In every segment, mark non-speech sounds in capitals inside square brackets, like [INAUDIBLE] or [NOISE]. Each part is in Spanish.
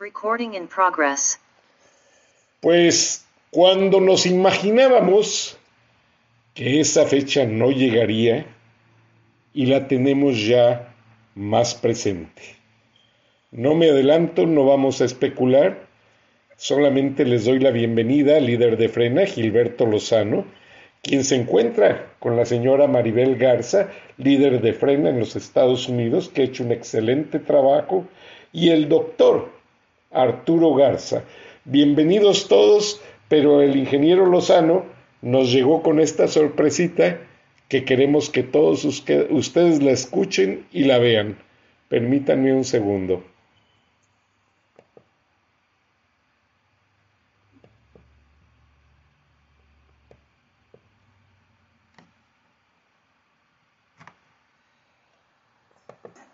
Recording in progress. Pues cuando nos imaginábamos que esa fecha no llegaría y la tenemos ya más presente. No me adelanto, no vamos a especular, solamente les doy la bienvenida al líder de Frena, Gilberto Lozano, quien se encuentra con la señora Maribel Garza, líder de Frena en los Estados Unidos, que ha hecho un excelente trabajo, y el doctor Arturo Garza. Bienvenidos todos, pero el ingeniero Lozano nos llegó con esta sorpresita que queremos que todos ustedes la escuchen y la vean. Permítanme un segundo.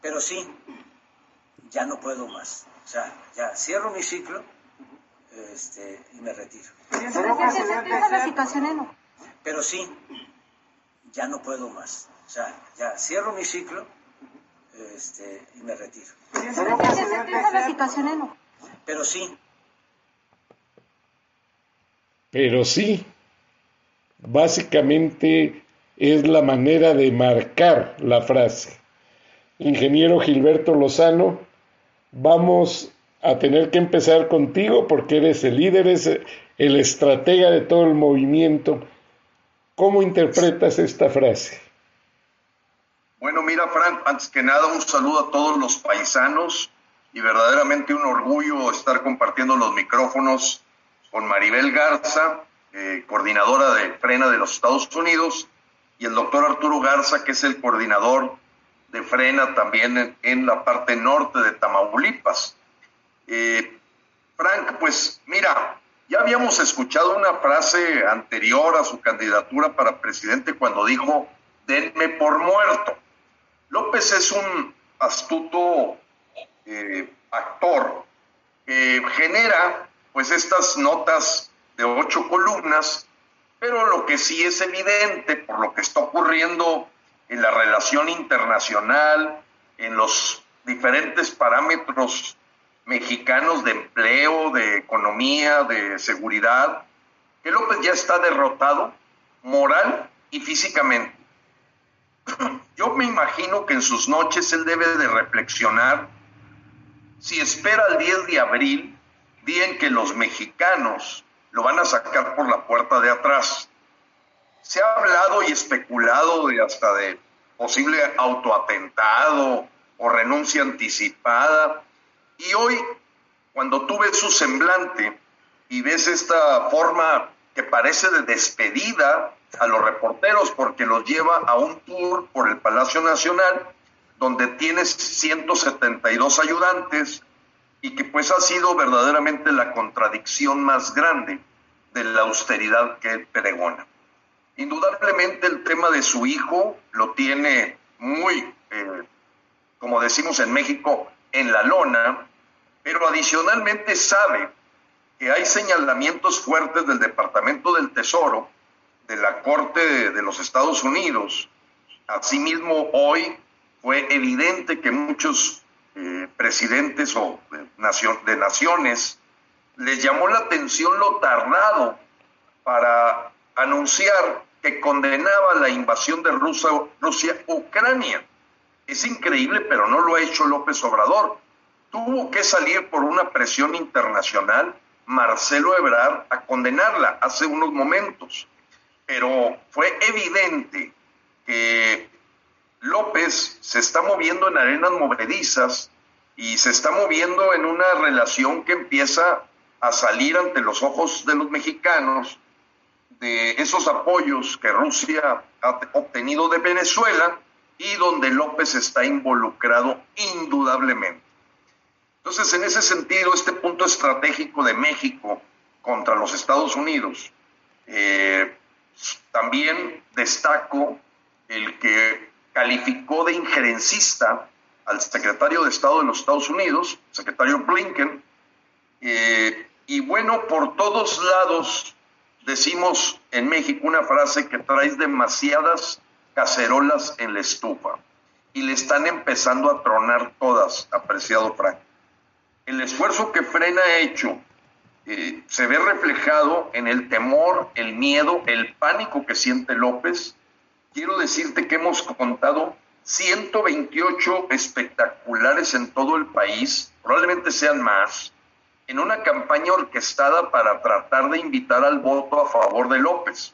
Pero sí, ya no puedo más. O sea, ya cierro mi ciclo este, y me retiro. Pero sí, ya no puedo más. O sea, ya cierro mi ciclo este, y me retiro. Pero sí. Pero sí, básicamente es la manera de marcar la frase. Ingeniero Gilberto Lozano, vamos a tener que empezar contigo porque eres el líder, eres el estratega de todo el movimiento. ¿Cómo interpretas esta frase? Bueno, mira, Frank, antes que nada, un saludo a todos los paisanos y verdaderamente un orgullo estar compartiendo los micrófonos con Maribel Garza, eh, coordinadora de Frena de los Estados Unidos, y el doctor Arturo Garza, que es el coordinador frena también en, la parte norte de Tamaulipas. Eh, Frank, pues mira, ya habíamos escuchado una frase anterior a su candidatura para presidente cuando dijo, denme por muerto. López es un astuto eh, actor que genera pues estas notas de ocho columnas, pero lo que sí es evidente por lo que está ocurriendo en la relación internacional, en los diferentes parámetros mexicanos de empleo, de economía, de seguridad, que López ya está derrotado moral y físicamente. [CLEARS THROAT] Yo me imagino que en sus noches él debe de reflexionar si espera el 10 de abril, día en que los mexicanos lo van a sacar por la puerta de atrás se ha hablado y especulado de hasta de posible autoatentado o renuncia anticipada. Y hoy, cuando tú ves su semblante y ves esta forma que parece de despedida a los reporteros porque los lleva a un tour por el Palacio Nacional, donde tienes 172 ayudantes y que pues ha sido verdaderamente la contradicción más grande de la austeridad que pregona. Indudablemente el tema de su hijo lo tiene muy, eh, como decimos en México, en la lona, pero adicionalmente sabe que hay señalamientos fuertes del Departamento del Tesoro, de la Corte de, los Estados Unidos. Asimismo, hoy fue evidente que muchos eh, presidentes o de, de naciones les llamó la atención lo tardado para anunciar que condenaba la invasión de Rusia, Rusia Ucrania. Es increíble, pero no lo ha hecho López Obrador. Tuvo que salir por una presión internacional Marcelo Ebrard a condenarla hace unos momentos. Pero fue evidente que López se está moviendo en arenas movedizas y se está moviendo en una relación que empieza a salir ante los ojos de los mexicanos de esos apoyos que Rusia ha obtenido de Venezuela y donde López está involucrado indudablemente. Entonces, en ese sentido, este punto estratégico de México contra los Estados Unidos, eh, también destaco el que calificó de injerencista al secretario de Estado de los Estados Unidos, secretario Blinken, eh, y bueno, por todos lados decimos en México una frase que traes demasiadas cacerolas en la estufa y le están empezando a tronar todas, apreciado Frank. El esfuerzo que Frena ha hecho eh, se ve reflejado en el temor, el miedo, el pánico que siente López. Quiero decirte que hemos contado 128 espectaculares en todo el país, probablemente sean más, en una campaña orquestada para tratar de invitar al voto a favor de López,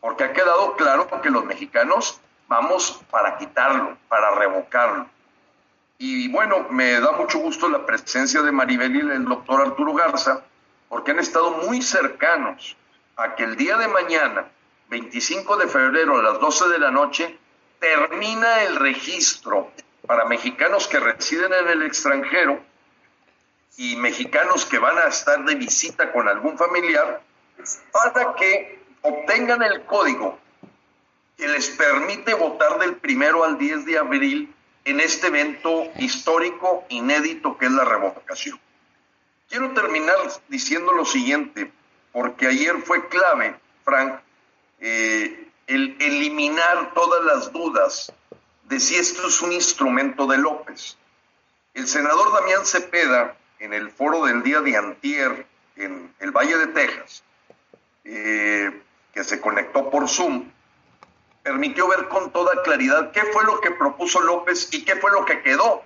porque ha quedado claro que los mexicanos vamos para quitarlo, para revocarlo. Y bueno, me da mucho gusto la presencia de Maribel y el doctor Arturo Garza, porque han estado muy cercanos a que el día de mañana, 25 de febrero a las 12 de la noche, termina el registro para mexicanos que residen en el extranjero y mexicanos que van a estar de visita con algún familiar para que obtengan el código que les permite votar del primero al 10 de abril en este evento histórico inédito que es la revocación. Quiero terminar diciendo lo siguiente, porque ayer fue clave, Frank, eh, el eliminar todas las dudas de si esto es un instrumento de López. El senador Damián Cepeda en el foro del día de antier en el Valle de Texas, eh, que se conectó por Zoom, permitió ver con toda claridad qué fue lo que propuso López y qué fue lo que quedó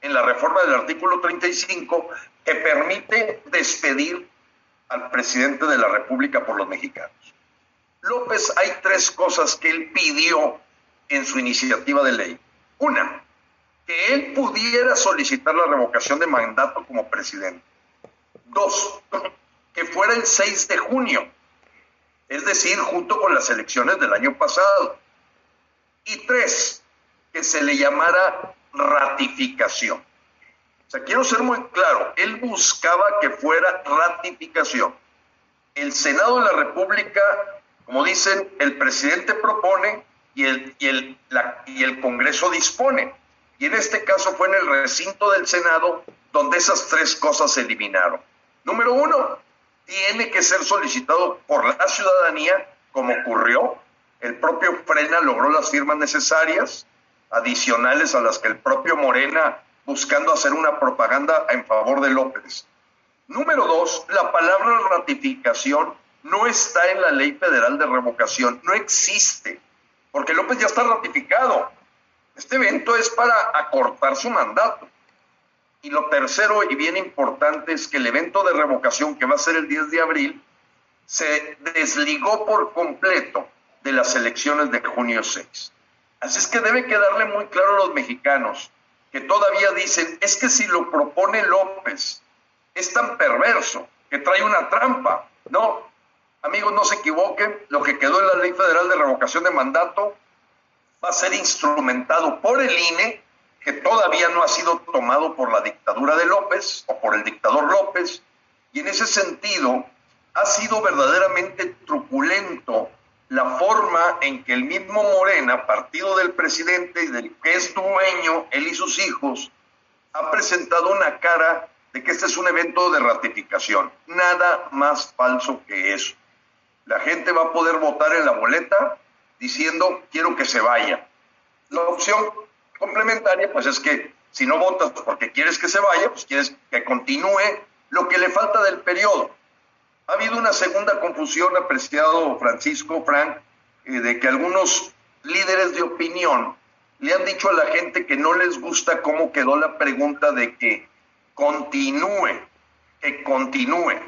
en la reforma del artículo 35 que permite despedir al presidente de la República por los mexicanos. López hay tres cosas que él pidió en su iniciativa de ley. Una, que él pudiera solicitar la revocación de mandato como presidente. Dos, [LAUGHS] que fuera el 6 de junio, es decir, junto con las elecciones del año pasado. Y tres, que se le llamara ratificación. O sea, quiero ser muy claro, él buscaba que fuera ratificación. El Senado de la República, como dicen, el presidente propone y el, y el, y el Congreso dispone. Y en este caso fue en el recinto del Senado donde esas tres cosas se eliminaron. Número uno, tiene que ser solicitado por la ciudadanía, como ocurrió. El propio Frena logró las firmas necesarias, adicionales a las que el propio Morena, buscando hacer una propaganda en favor de López. Número dos, la palabra ratificación no está en la ley federal de revocación, no existe, porque López ya está ratificado. Este evento es para acortar su mandato. Y lo tercero y bien importante es que el evento de revocación que va a ser el 10 de abril se desligó por completo de las elecciones de junio 6. Así es que debe quedarle muy claro a los mexicanos que todavía dicen, es que si lo propone López, es tan perverso que trae una trampa. No, amigos, no se equivoquen, lo que quedó en la Ley Federal de Revocación de Mandato va a ser instrumentado por el INE, que todavía no ha sido tomado por la dictadura de López o por el dictador López, y en ese sentido ha sido verdaderamente truculento la forma en que el mismo Morena, partido del presidente y del que es dueño, él y sus hijos, ha presentado una cara de que este es un evento de ratificación. Nada más falso que eso. La gente va a poder votar en la boleta diciendo quiero que se vaya. La opción complementaria, pues es que si no votas porque quieres que se vaya, pues quieres que continúe lo que le falta del periodo. Ha habido una segunda confusión, apreciado Francisco, Frank, eh, de que algunos líderes de opinión le han dicho a la gente que no les gusta cómo quedó la pregunta de que continúe, que continúe.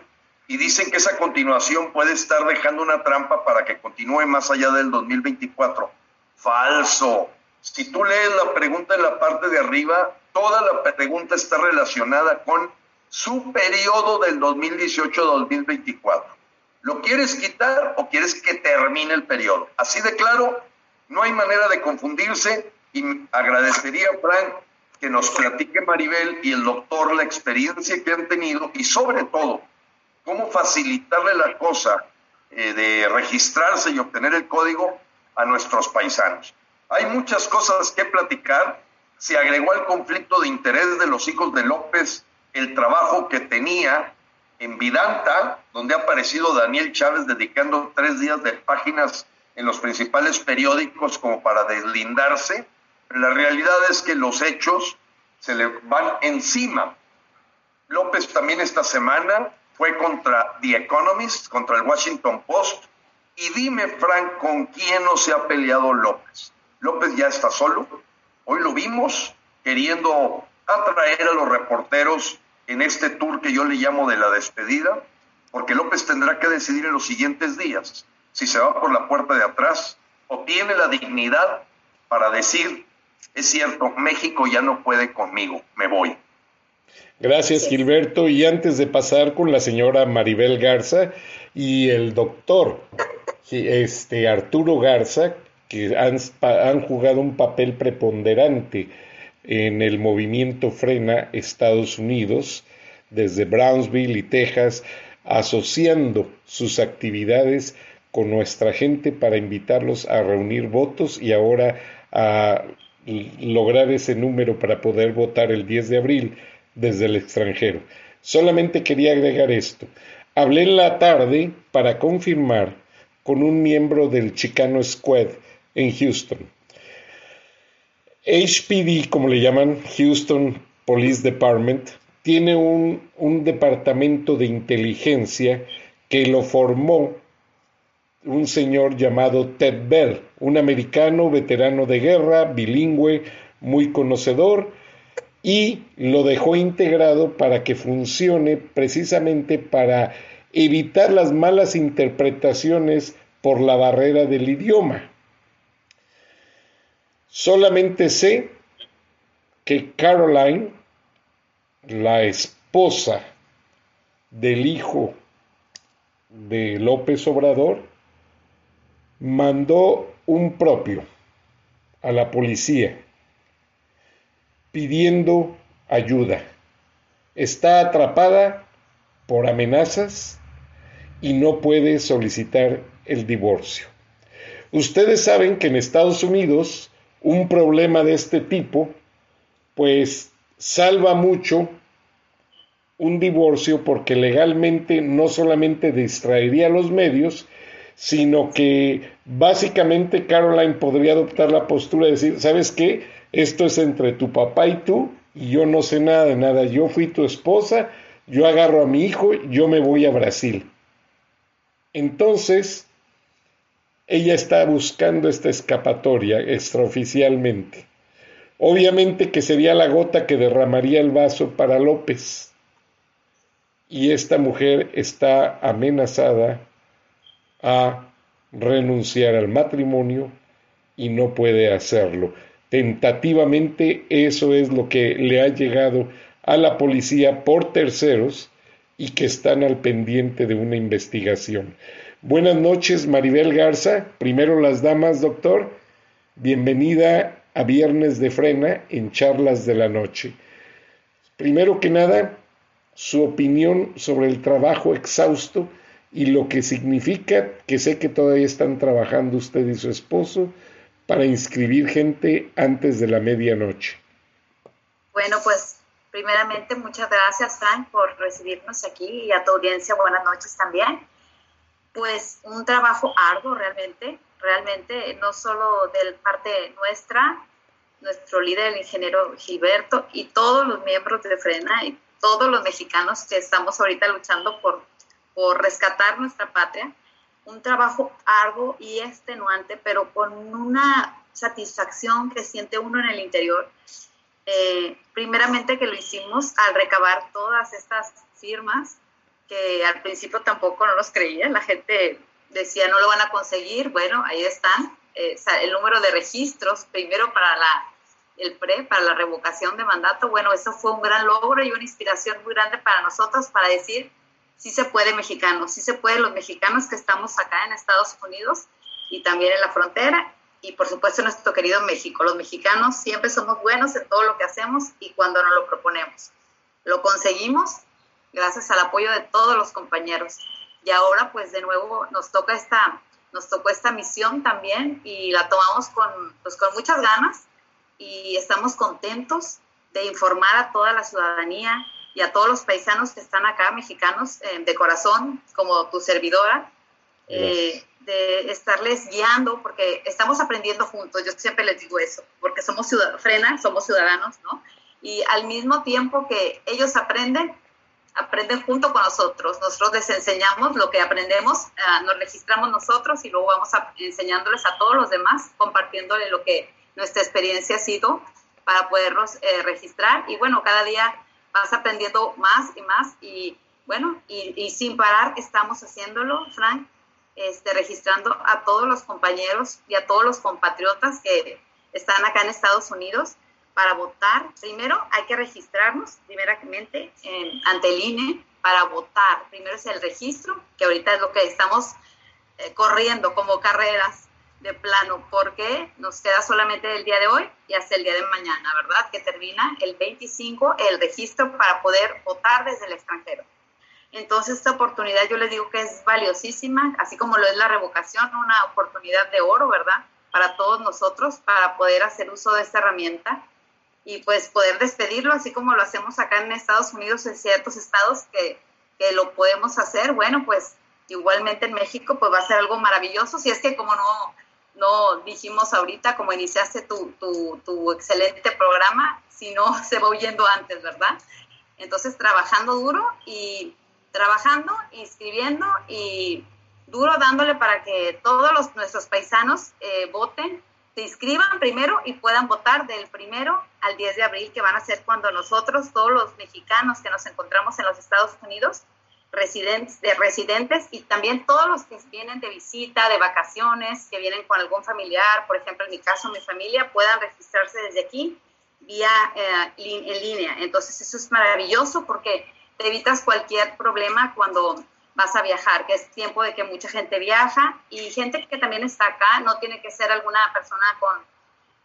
Y dicen que esa continuación puede estar dejando una trampa para que continúe más allá del 2024. Falso. Si tú lees la pregunta en la parte de arriba, toda la pregunta está relacionada con su periodo del 2018-2024. ¿Lo quieres quitar o quieres que termine el periodo? Así de claro, no hay manera de confundirse y agradecería, Frank, que nos platique Maribel y el doctor la experiencia que han tenido y sobre todo, cómo facilitarle la cosa eh, de registrarse y obtener el código a nuestros paisanos. Hay muchas cosas que platicar. Se agregó al conflicto de interés de los hijos de López el trabajo que tenía en Vidanta, donde ha aparecido Daniel Chávez dedicando tres días de páginas en los principales periódicos como para deslindarse. la realidad es que los hechos se le van encima. López también esta semana fue contra The Economist, contra el Washington Post. Y dime, Frank, ¿con quién no se ha peleado López? López ya está solo. Hoy lo vimos queriendo atraer a los reporteros en este tour que yo le llamo de la despedida, porque López tendrá que decidir en los siguientes días si se va por la puerta de atrás o tiene la dignidad para decir, es cierto, México ya no puede conmigo, me voy. Gracias, Gilberto. Y antes de pasar con la señora Maribel Garza y el doctor este, Arturo Garza, que han, han jugado un papel preponderante en el movimiento Frena Estados Unidos, desde Brownsville y Texas, asociando sus actividades con nuestra gente para invitarlos a reunir votos y ahora a lograr ese número para poder votar el 10 de abril desde el extranjero. Solamente quería agregar esto. Hablé en la tarde para confirmar con un miembro del Chicano Squad en Houston. HPD, como le llaman, Houston Police Department, tiene un, un departamento de inteligencia que lo formó un señor llamado Ted Bell, un americano veterano de guerra, bilingüe, muy conocedor, y lo dejó integrado para que funcione precisamente para evitar las malas interpretaciones por la barrera del idioma. Solamente sé que Caroline, la esposa del hijo de López Obrador, mandó un propio a la policía pidiendo ayuda. Está atrapada por amenazas y no puede solicitar el divorcio. Ustedes saben que en Estados Unidos un problema de este tipo, pues salva mucho un divorcio porque legalmente no solamente distraería a los medios, sino que básicamente Caroline podría adoptar la postura de decir, ¿sabes qué? Esto es entre tu papá y tú y yo no sé nada de nada, yo fui tu esposa, yo agarro a mi hijo, yo me voy a Brasil. Entonces, ella está buscando esta escapatoria extraoficialmente. Obviamente que sería la gota que derramaría el vaso para López. Y esta mujer está amenazada a renunciar al matrimonio y no puede hacerlo. Tentativamente eso es lo que le ha llegado a la policía por terceros y que están al pendiente de una investigación. Buenas noches, Maribel Garza. Primero las damas, doctor. Bienvenida a Viernes de Frena en Charlas de la Noche. Primero que nada, su opinión sobre el trabajo exhausto y lo que significa que sé que todavía están trabajando usted y su esposo para inscribir gente antes de la medianoche. Bueno, pues primeramente muchas gracias, Frank, por recibirnos aquí y a tu audiencia buenas noches también pues un trabajo arduo realmente, realmente no solo de parte nuestra, nuestro líder, el ingeniero Gilberto, y todos los miembros de Frena y todos los mexicanos que estamos ahorita luchando por, por rescatar nuestra patria, un trabajo arduo y extenuante, pero con una satisfacción que siente uno en el interior. Eh, primeramente que lo hicimos al recabar todas estas firmas que al principio tampoco no nos creía, la gente decía no lo van a conseguir, bueno, ahí están, eh, el número de registros, primero para la, el PRE, para la revocación de mandato, bueno, eso fue un gran logro y una inspiración muy grande para nosotros para decir, sí se puede mexicanos, sí se puede los mexicanos que estamos acá en Estados Unidos y también en la frontera y por supuesto nuestro querido México. Los mexicanos siempre somos buenos en todo lo que hacemos y cuando nos lo proponemos. Lo conseguimos gracias al apoyo de todos los compañeros. Y ahora pues de nuevo nos toca esta, nos tocó esta misión también y la tomamos con, pues, con muchas ganas y estamos contentos de informar a toda la ciudadanía y a todos los paisanos que están acá, mexicanos eh, de corazón, como tu servidora, eh, de estarles guiando, porque estamos aprendiendo juntos, yo siempre les digo eso, porque somos ciudadanos, frena, somos ciudadanos, ¿no? Y al mismo tiempo que ellos aprenden, aprenden junto con nosotros. Nosotros les enseñamos lo que aprendemos, uh, nos registramos nosotros y luego vamos a, enseñándoles a todos los demás, compartiéndole lo que nuestra experiencia ha sido para poderlos eh, registrar. Y bueno, cada día vas aprendiendo más y más y bueno, y, y sin parar estamos haciéndolo, Frank, este, registrando a todos los compañeros y a todos los compatriotas que están acá en Estados Unidos para votar, primero hay que registrarnos, primeramente, en, ante el INE para votar. Primero es el registro, que ahorita es lo que estamos eh, corriendo como carreras de plano, porque nos queda solamente el día de hoy y hasta el día de mañana, ¿verdad? Que termina el 25 el registro para poder votar desde el extranjero. Entonces, esta oportunidad yo les digo que es valiosísima, así como lo es la revocación, una oportunidad de oro, ¿verdad? Para todos nosotros, para poder hacer uso de esta herramienta y pues poder despedirlo, así como lo hacemos acá en Estados Unidos, en ciertos estados que, que lo podemos hacer, bueno, pues igualmente en México pues va a ser algo maravilloso, si es que como no, no dijimos ahorita, como iniciaste tu, tu, excelente programa, si no [LAUGHS] se va huyendo antes, ¿verdad? Entonces trabajando duro y trabajando, inscribiendo y duro dándole para que todos los, nuestros paisanos eh, voten se inscriban primero y puedan votar del primero al 10 de abril, que van a ser cuando nosotros, todos los mexicanos que nos encontramos en los Estados Unidos, residentes, de residentes y también todos los que vienen de visita, de vacaciones, que vienen con algún familiar, por ejemplo, en mi caso, mi familia, puedan registrarse desde aquí vía eh, en línea. Entonces, eso es maravilloso porque te evitas cualquier problema cuando vas a viajar, que es tiempo de que mucha gente viaja y gente que también está acá, no tiene que ser alguna persona con,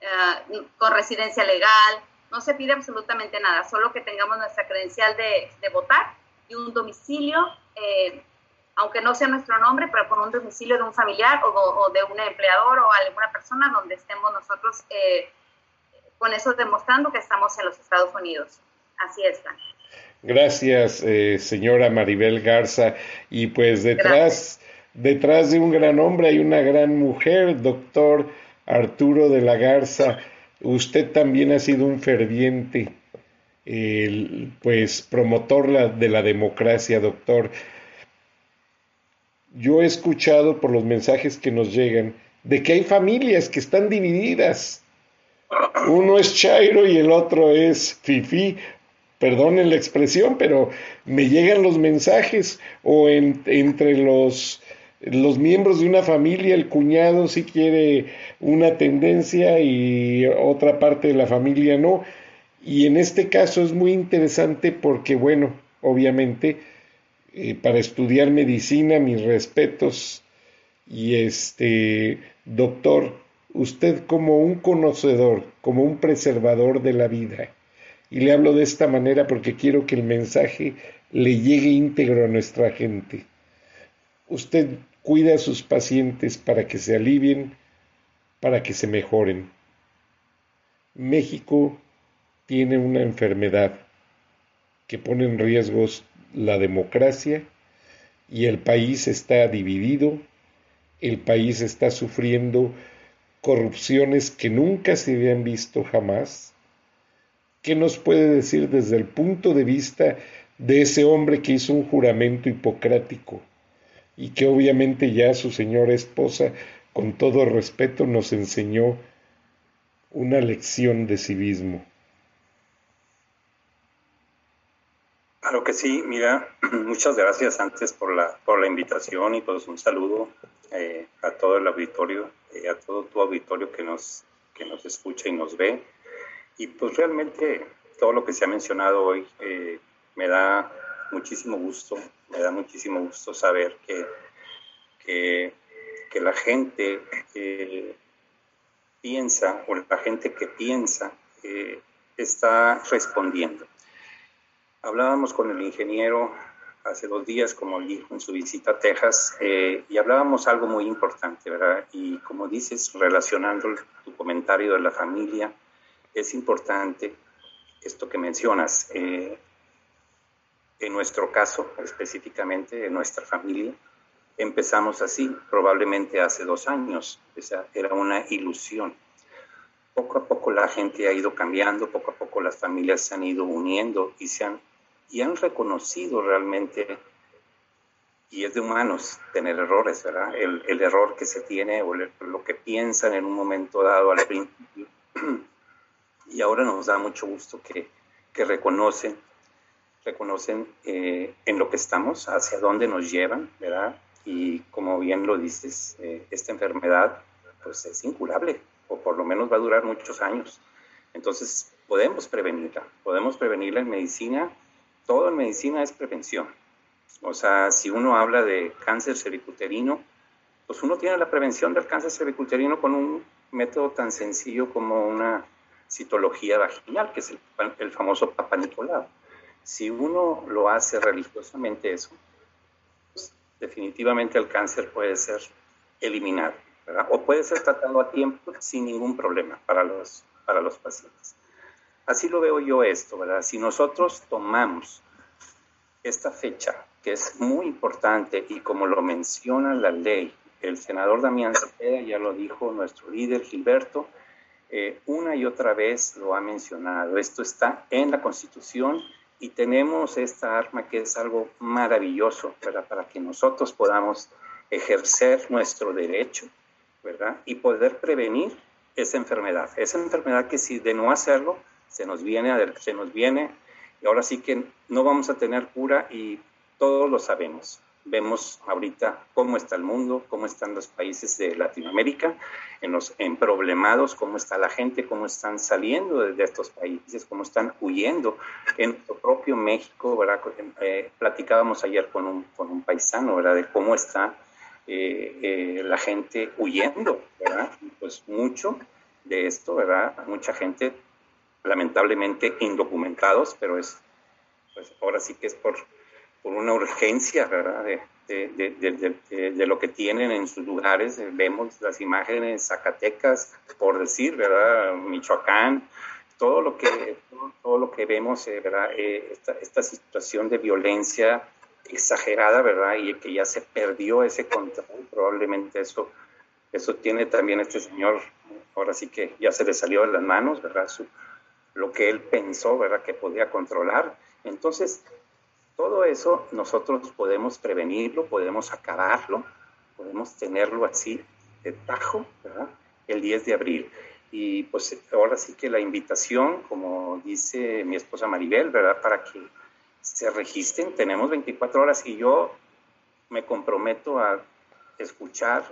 eh, con residencia legal, no se pide absolutamente nada, solo que tengamos nuestra credencial de, de votar y un domicilio, eh, aunque no sea nuestro nombre, pero con un domicilio de un familiar o, o de un empleador o alguna persona donde estemos nosotros eh, con eso demostrando que estamos en los Estados Unidos. Así está. Gracias, eh, señora Maribel Garza. Y pues detrás, detrás de un gran hombre hay una gran mujer, doctor Arturo de la Garza. Usted también ha sido un ferviente, pues, promotor de la democracia, doctor. Yo he escuchado por los mensajes que nos llegan de que hay familias que están divididas. Uno es Chairo y el otro es Fifi perdonen la expresión, pero me llegan los mensajes o entre los, los miembros de una familia, el cuñado sí quiere una tendencia y otra parte de la familia no. Y en este caso es muy interesante porque, bueno, obviamente, eh, para estudiar medicina, mis respetos y este, doctor, usted como un conocedor, como un preservador de la vida, y le hablo de esta manera porque quiero que el mensaje le llegue íntegro a nuestra gente. Usted cuida a sus pacientes para que se alivien, para que se mejoren. México tiene una enfermedad que pone en riesgo la democracia y el país está dividido, el país está sufriendo corrupciones que nunca se habían visto jamás, ¿Qué nos puede decir desde el punto de vista de ese hombre que hizo un juramento hipocrático y que obviamente ya su señora esposa, con todo respeto, nos enseñó una lección de civismo. Claro que sí, mira, [CLEARS THROAT] muchas gracias antes por la, por la invitación y pues un saludo eh, a todo el auditorio, eh, a todo tu auditorio que nos, que nos escucha y nos ve. Y pues realmente todo lo que se ha mencionado hoy eh, me da muchísimo gusto, me da muchísimo gusto saber que, que, que la gente piensa o la gente que piensa está respondiendo. Hablábamos con el ingeniero hace dos días, como dijo en su visita a Texas, eh, y hablábamos algo muy importante, ¿verdad? Y como dices, relacionando tu comentario de la familia, es importante esto que mencionas. Eh, en nuestro caso, específicamente, en nuestra familia, empezamos así, probablemente hace dos años. Esa era una ilusión. Poco a poco la gente ha ido cambiando, poco a poco las familias se han ido uniendo y se han y han reconocido realmente, y es de humanos tener errores, ¿verdad? El, error que se tiene o lo que piensan en un momento dado al principio. [CLEARS THROAT] Y ahora nos da mucho gusto que, que reconocen, reconocen eh, en lo que estamos, hacia dónde nos llevan, ¿verdad? Y como bien lo dices, eh, esta enfermedad pues es incurable, o por lo menos va a durar muchos años. Entonces, podemos prevenirla, podemos prevenirla en medicina todo en medicina es prevención. O sea, si uno habla de cáncer cervicuterino, pues uno tiene la prevención del cáncer cervicuterino con un método tan sencillo como una citología vaginal, que es el, famoso Papa Si uno lo hace religiosamente eso, pues definitivamente el cáncer puede ser eliminado, ¿verdad? o puede ser tratado a tiempo sin ningún problema para los, para los pacientes. Así lo veo yo esto, ¿verdad? Si nosotros tomamos esta fecha, que es muy importante y como lo menciona la ley, el senador Damián Cepeda ya lo dijo, nuestro líder Gilberto, eh, una y otra vez lo ha mencionado. Esto está en la Constitución y tenemos esta arma que es algo maravilloso, ¿verdad? Para que nosotros podamos ejercer nuestro derecho, ¿verdad? Y poder prevenir esa enfermedad. Esa enfermedad que si de no hacerlo, se nos viene, se nos viene, y ahora sí que no vamos a tener cura y todos lo sabemos. Vemos ahorita cómo está el mundo, cómo están los países de Latinoamérica, en los en problemados, cómo está la gente, cómo están saliendo de, estos países, cómo están huyendo. En nuestro propio México, ¿verdad? Eh, platicábamos ayer con un, con un paisano, ¿verdad? De cómo está eh, eh, la gente huyendo, ¿verdad? Pues mucho de esto, ¿verdad? Mucha gente lamentablemente indocumentados, pero es, pues ahora sí que es por, por una urgencia, ¿verdad? De, de, lo que tienen en sus lugares. Vemos las imágenes Zacatecas, por decir, ¿verdad? Michoacán, todo lo que, todo, lo que vemos, eh, ¿verdad? Eh, esta, esta, situación de violencia exagerada, ¿verdad? Y que ya se perdió ese control, probablemente eso, eso tiene también este señor, ahora sí que ya se le salió de las manos, ¿verdad? Su, lo que él pensó, ¿verdad? Que podía controlar. Entonces, todo eso nosotros podemos prevenirlo, podemos acabarlo, podemos tenerlo así de tajo, ¿verdad? El 10 de abril. Y pues ahora sí que la invitación, como dice mi esposa Maribel, ¿verdad? Para que se registren, tenemos 24 horas y yo me comprometo a escuchar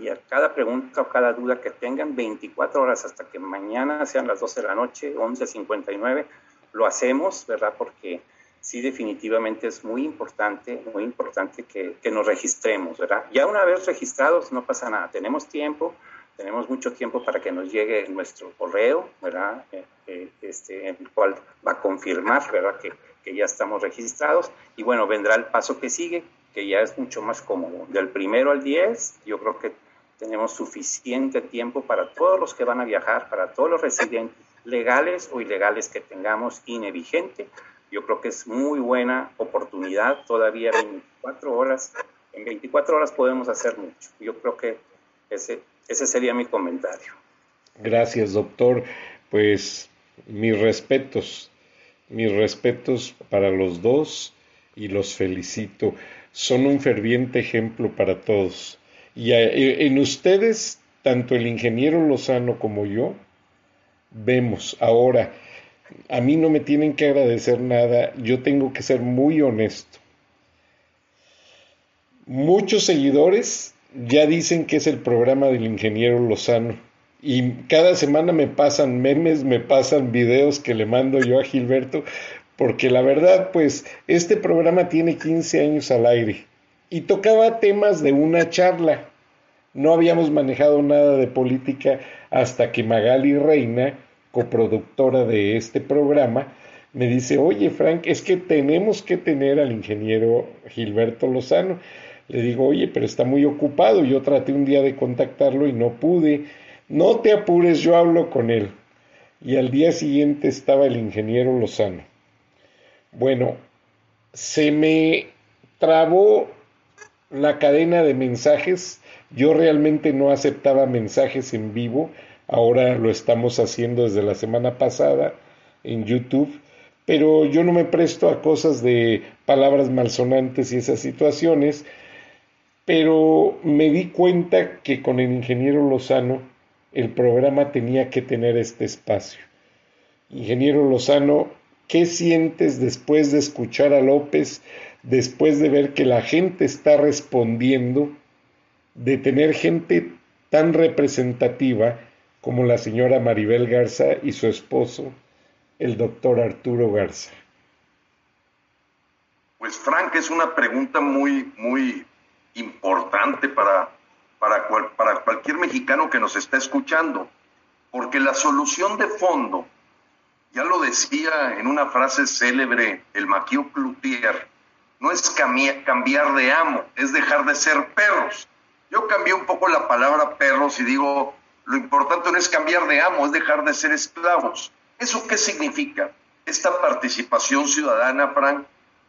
y a cada pregunta o cada duda que tengan, 24 horas hasta que mañana sean las 12 de la noche, 11.59, lo hacemos, ¿verdad? Porque sí, definitivamente es muy importante, muy importante que, que, nos registremos, ¿verdad? Ya una vez registrados no pasa nada, tenemos tiempo, tenemos mucho tiempo para que nos llegue nuestro correo, ¿verdad? Eh, eh, este, en el cual va a confirmar, ¿verdad? Que, que ya estamos registrados y bueno, vendrá el paso que sigue, que ya es mucho más cómodo. Del primero al 10, yo creo que tenemos suficiente tiempo para todos los que van a viajar, para todos los residentes legales o ilegales que tengamos INE vigente. Yo creo que es muy buena oportunidad, todavía 24 horas. En 24 horas podemos hacer mucho. Yo creo que ese, ese sería mi comentario. Gracias, doctor. Pues mis respetos, mis respetos para los dos y los felicito. Son un ferviente ejemplo para todos y en ustedes, tanto el ingeniero Lozano como yo, vemos. Ahora, a mí no me tienen que agradecer nada, yo tengo que ser muy honesto. Muchos seguidores ya dicen que es el programa del ingeniero Lozano. Y cada semana me pasan memes, me pasan videos que le mando yo a Gilberto, porque la verdad, pues, este programa tiene 15 años al aire y tocaba temas de una charla. No habíamos manejado nada de política hasta que Magali Reina, coproductora de este programa, me dice, oye Frank, es que tenemos que tener al ingeniero Gilberto Lozano. Le digo, oye, pero está muy ocupado. Yo traté un día de contactarlo y no pude. No te apures, yo hablo con él. Y al día siguiente estaba el ingeniero Lozano. Bueno, se me trabó la cadena de mensajes. Yo realmente no aceptaba mensajes en vivo. Ahora lo estamos haciendo desde la semana pasada en YouTube. Pero yo no me presto a cosas de palabras malsonantes y esas situaciones pero me di cuenta que con el ingeniero Lozano el programa tenía que tener este espacio. Ingeniero Lozano, ¿qué sientes después de escuchar a López, después de ver que la gente está respondiendo, de tener gente tan representativa como la señora Maribel Garza y su esposo, el doctor Arturo Garza? Pues Frank, es una pregunta muy, muy importante para, para, para cualquier mexicano que nos está escuchando, porque la solución de fondo, ya lo decía en una frase célebre el Maquio Cloutier, no es cambiar de amo, es dejar de ser perros. Yo cambié un poco la palabra perros y digo, lo importante no es cambiar de amo, es dejar de ser esclavos. ¿Eso qué significa? Esta participación ciudadana, Frank,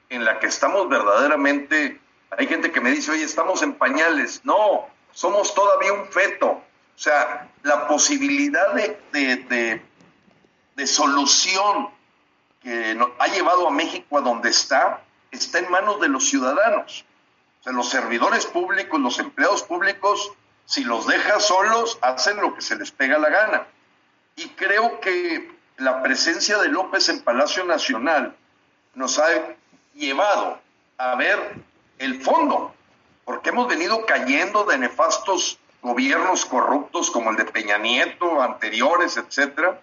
en la que estamos verdaderamente hay gente que me dice, oye, estamos en pañales. No, somos todavía un feto. O sea, la posibilidad de, de, solución que ha llevado a México a donde está, está en manos de los ciudadanos. O sea, los servidores públicos, los empleados públicos, si los dejas solos, hacen lo que se les pega la gana. Y creo que la presencia de López en Palacio Nacional nos ha llevado a ver el fondo, porque hemos venido cayendo de nefastos gobiernos corruptos como el de Peña Nieto, anteriores, etcétera,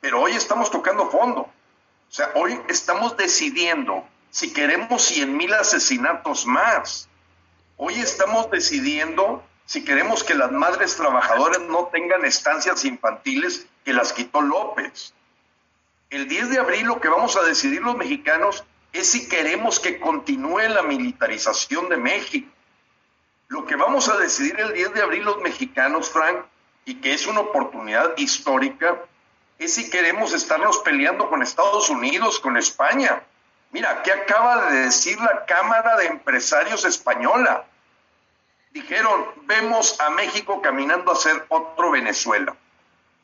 pero hoy estamos tocando fondo. O sea, hoy estamos decidiendo si queremos 100 mil asesinatos más. Hoy estamos decidiendo si queremos que las madres trabajadoras no tengan estancias infantiles que las quitó López. El 10 de abril lo que vamos a decidir los mexicanos es si queremos que continúe la militarización de México. Lo que vamos a decidir el 10 de abril los mexicanos, Frank, y que es una oportunidad histórica, es si queremos estarnos peleando con Estados Unidos, con España. Mira, ¿qué acaba de decir la Cámara de Empresarios Española? Dijeron, vemos a México caminando a ser otro Venezuela.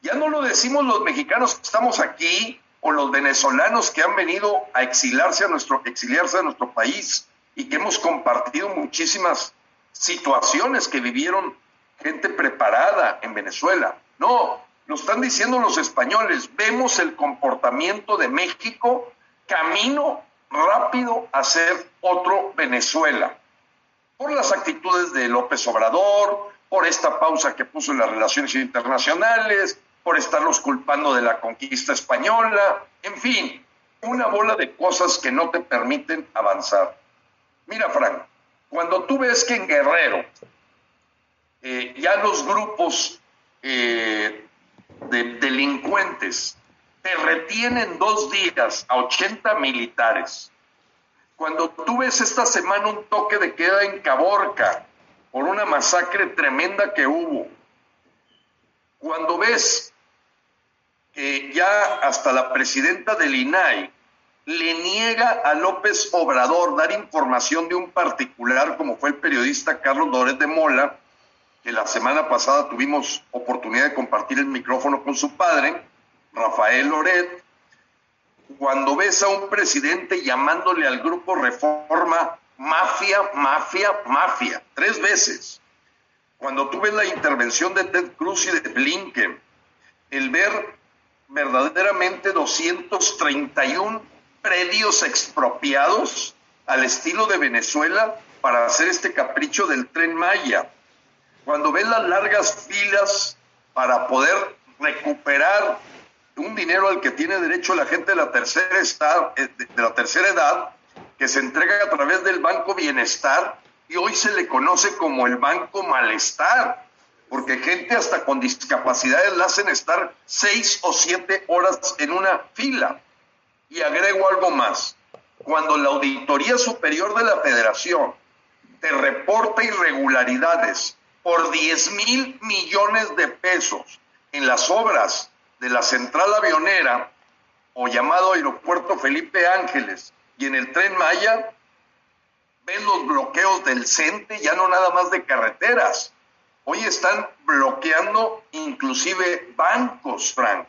Ya no lo decimos los mexicanos que estamos aquí, o los venezolanos que han venido a exiliarse a nuestro, exiliarse a nuestro país y que hemos compartido muchísimas situaciones que vivieron gente preparada en Venezuela. No, lo están diciendo los españoles. Vemos el comportamiento de México camino rápido a ser otro Venezuela. Por las actitudes de López Obrador, por esta pausa que puso en las relaciones internacionales, por estarlos culpando de la conquista española, en fin, una bola de cosas que no te permiten avanzar. Mira, Frank, cuando tú ves que en Guerrero eh, ya los grupos eh, de delincuentes te retienen dos días a 80 militares, cuando tú ves esta semana un toque de queda en Caborca por una masacre tremenda que hubo, cuando ves que ya hasta la presidenta del INAI le niega a López Obrador dar información de un particular como fue el periodista Carlos Loret de Mola, que la semana pasada tuvimos oportunidad de compartir el micrófono con su padre, Rafael Loret, cuando ves a un presidente llamándole al grupo Reforma mafia, mafia, mafia, tres veces. Cuando tú ves la intervención de Ted Cruz y de Blinken, el ver verdaderamente 231 predios expropiados al estilo de Venezuela para hacer este capricho del tren Maya. Cuando ven las largas filas para poder recuperar un dinero al que tiene derecho la gente de la tercera, eh, de la tercera edad, que se entrega a través del Banco Bienestar y hoy se le conoce como el Banco Malestar, porque gente hasta con discapacidades la hacen estar seis o siete horas en una fila. Y agrego algo más, cuando la Auditoría Superior de la Federación te reporta irregularidades por 10 mil millones de pesos en las obras de la central avionera o llamado Aeropuerto Felipe Ángeles y en el tren Maya, ven los bloqueos del CENTE, ya no nada más de carreteras. Hoy están bloqueando inclusive bancos, Frank.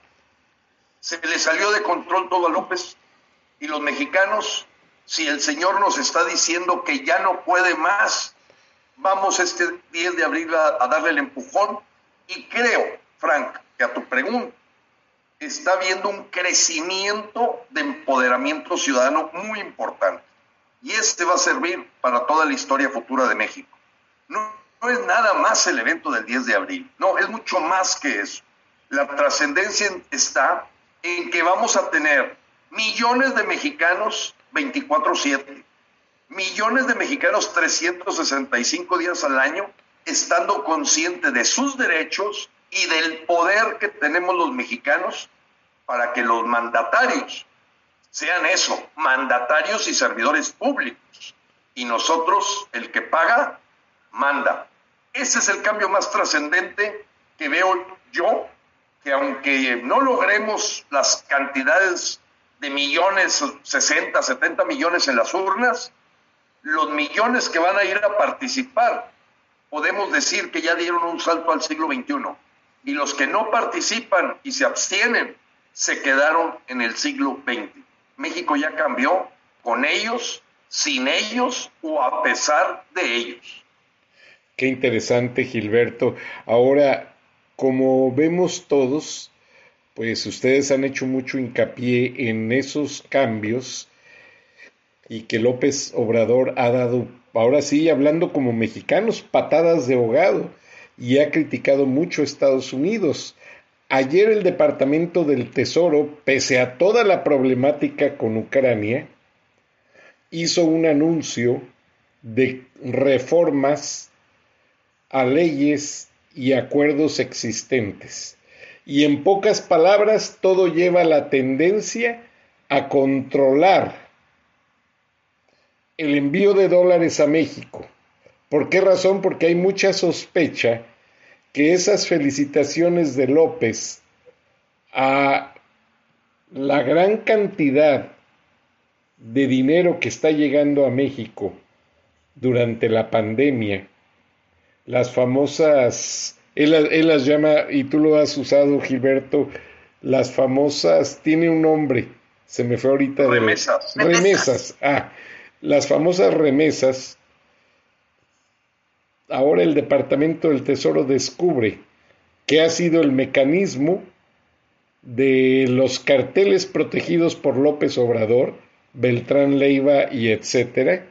Se le salió de control todo a López y los mexicanos, si el Señor nos está diciendo que ya no puede más, vamos este 10 de abril a, a darle el empujón y creo, Frank, que a tu pregunta, está habiendo un crecimiento de empoderamiento ciudadano muy importante. Y este va a servir para toda la historia futura de México. No, no es nada más el evento del 10 de abril, no, es mucho más que eso. La trascendencia está en que vamos a tener millones de mexicanos 24/7, millones de mexicanos 365 días al año, estando conscientes de sus derechos y del poder que tenemos los mexicanos para que los mandatarios sean eso, mandatarios y servidores públicos. Y nosotros, el que paga, manda. Ese es el cambio más trascendente que veo yo, que aunque no logremos las cantidades de millones, 60, 70 millones en las urnas, los millones que van a ir a participar, podemos decir que ya dieron un salto al siglo XXI y los que no participan y se abstienen se quedaron en el siglo XX. México ya cambió con ellos, sin ellos o a pesar de ellos. Qué interesante, Gilberto. Ahora, como vemos todos, pues ustedes han hecho mucho hincapié en esos cambios y que López Obrador ha dado, ahora sí, hablando como mexicanos, patadas de ahogado y ha criticado mucho a Estados Unidos. Ayer el Departamento del Tesoro, pese a toda la problemática con Ucrania, hizo un anuncio de reformas a leyes y acuerdos existentes. Y en pocas palabras, todo lleva la tendencia a controlar el envío de dólares a México ¿Por qué razón? Porque hay mucha sospecha que esas felicitaciones de López a la gran cantidad de dinero que está llegando a México durante la pandemia, las famosas, él, las llama, y tú lo has usado, Gilberto, las famosas, tiene un nombre, se me fue ahorita. Remesas. remesas, ah, las famosas remesas ahora el Departamento del Tesoro descubre que ha sido el mecanismo de los carteles protegidos por López Obrador, Beltrán Leiva y etcétera,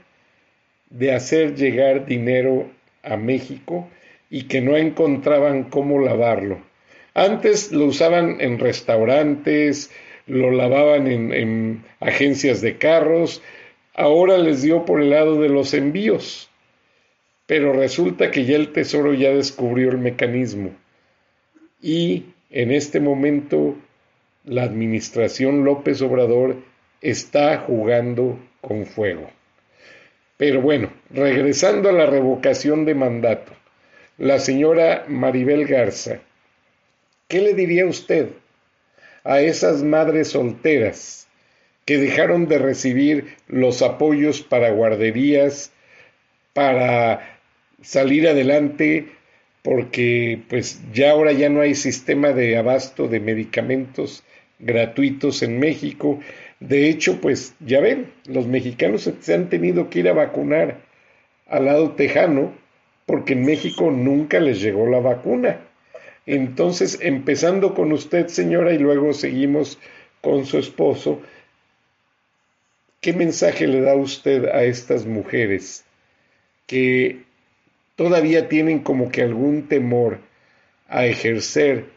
de hacer llegar dinero a México y que no encontraban cómo lavarlo. Antes lo usaban en restaurantes, lo lavaban en, en agencias de carros, ahora les dio por el lado de los envíos pero resulta que ya el Tesoro ya descubrió el mecanismo y en este momento la administración López Obrador está jugando con fuego. Pero bueno, regresando a la revocación de mandato, la señora Maribel Garza, ¿qué le diría usted a esas madres solteras que dejaron de recibir los apoyos para guarderías, para salir adelante porque pues ya ahora ya no hay sistema de abasto de medicamentos gratuitos en México. De hecho, pues ya ven, los mexicanos se han tenido que ir a vacunar al lado tejano porque en México nunca les llegó la vacuna. Entonces, empezando con usted, señora, y luego seguimos con su esposo, ¿qué mensaje le da usted a estas mujeres que todavía tienen como que algún temor a ejercer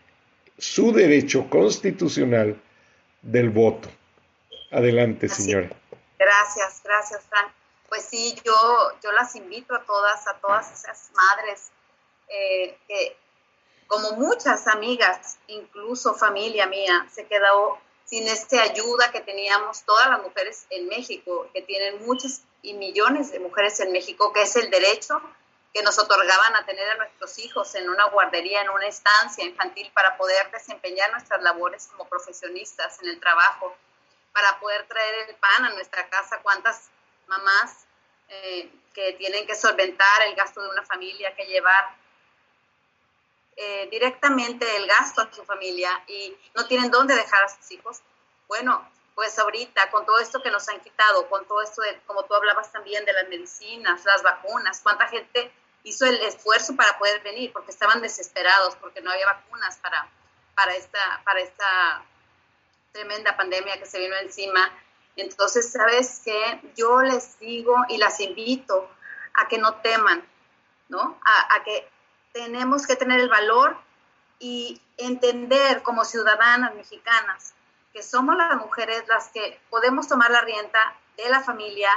su derecho constitucional del voto? Adelante, señora. Gracias, gracias, Frank. Pues sí, yo, yo las invito a todas, a todas esas madres eh, que, como muchas amigas, incluso familia mía, se quedó sin esta ayuda que teníamos todas las mujeres en México, que tienen muchas y millones de mujeres en México, que es el derecho que nos otorgaban a tener a nuestros hijos en una guardería, en una estancia infantil, para poder desempeñar nuestras labores como profesionistas en el trabajo, para poder traer el pan a nuestra casa. ¿Cuántas mamás eh, que tienen que solventar el gasto de una familia, que llevar eh, directamente el gasto a su familia y no tienen dónde dejar a sus hijos. Bueno, pues ahorita con todo esto que nos han quitado, con todo esto, de, como tú hablabas también de las medicinas, las vacunas, cuánta gente hizo el esfuerzo para poder venir porque estaban desesperados porque no había vacunas para, para, esta, para esta tremenda pandemia que se vino encima. Entonces, ¿sabes qué? Yo les digo y las invito a que no teman, ¿no? A, a que tenemos que tener el valor y entender como ciudadanas mexicanas que somos las mujeres las que podemos tomar la rienda de la familia,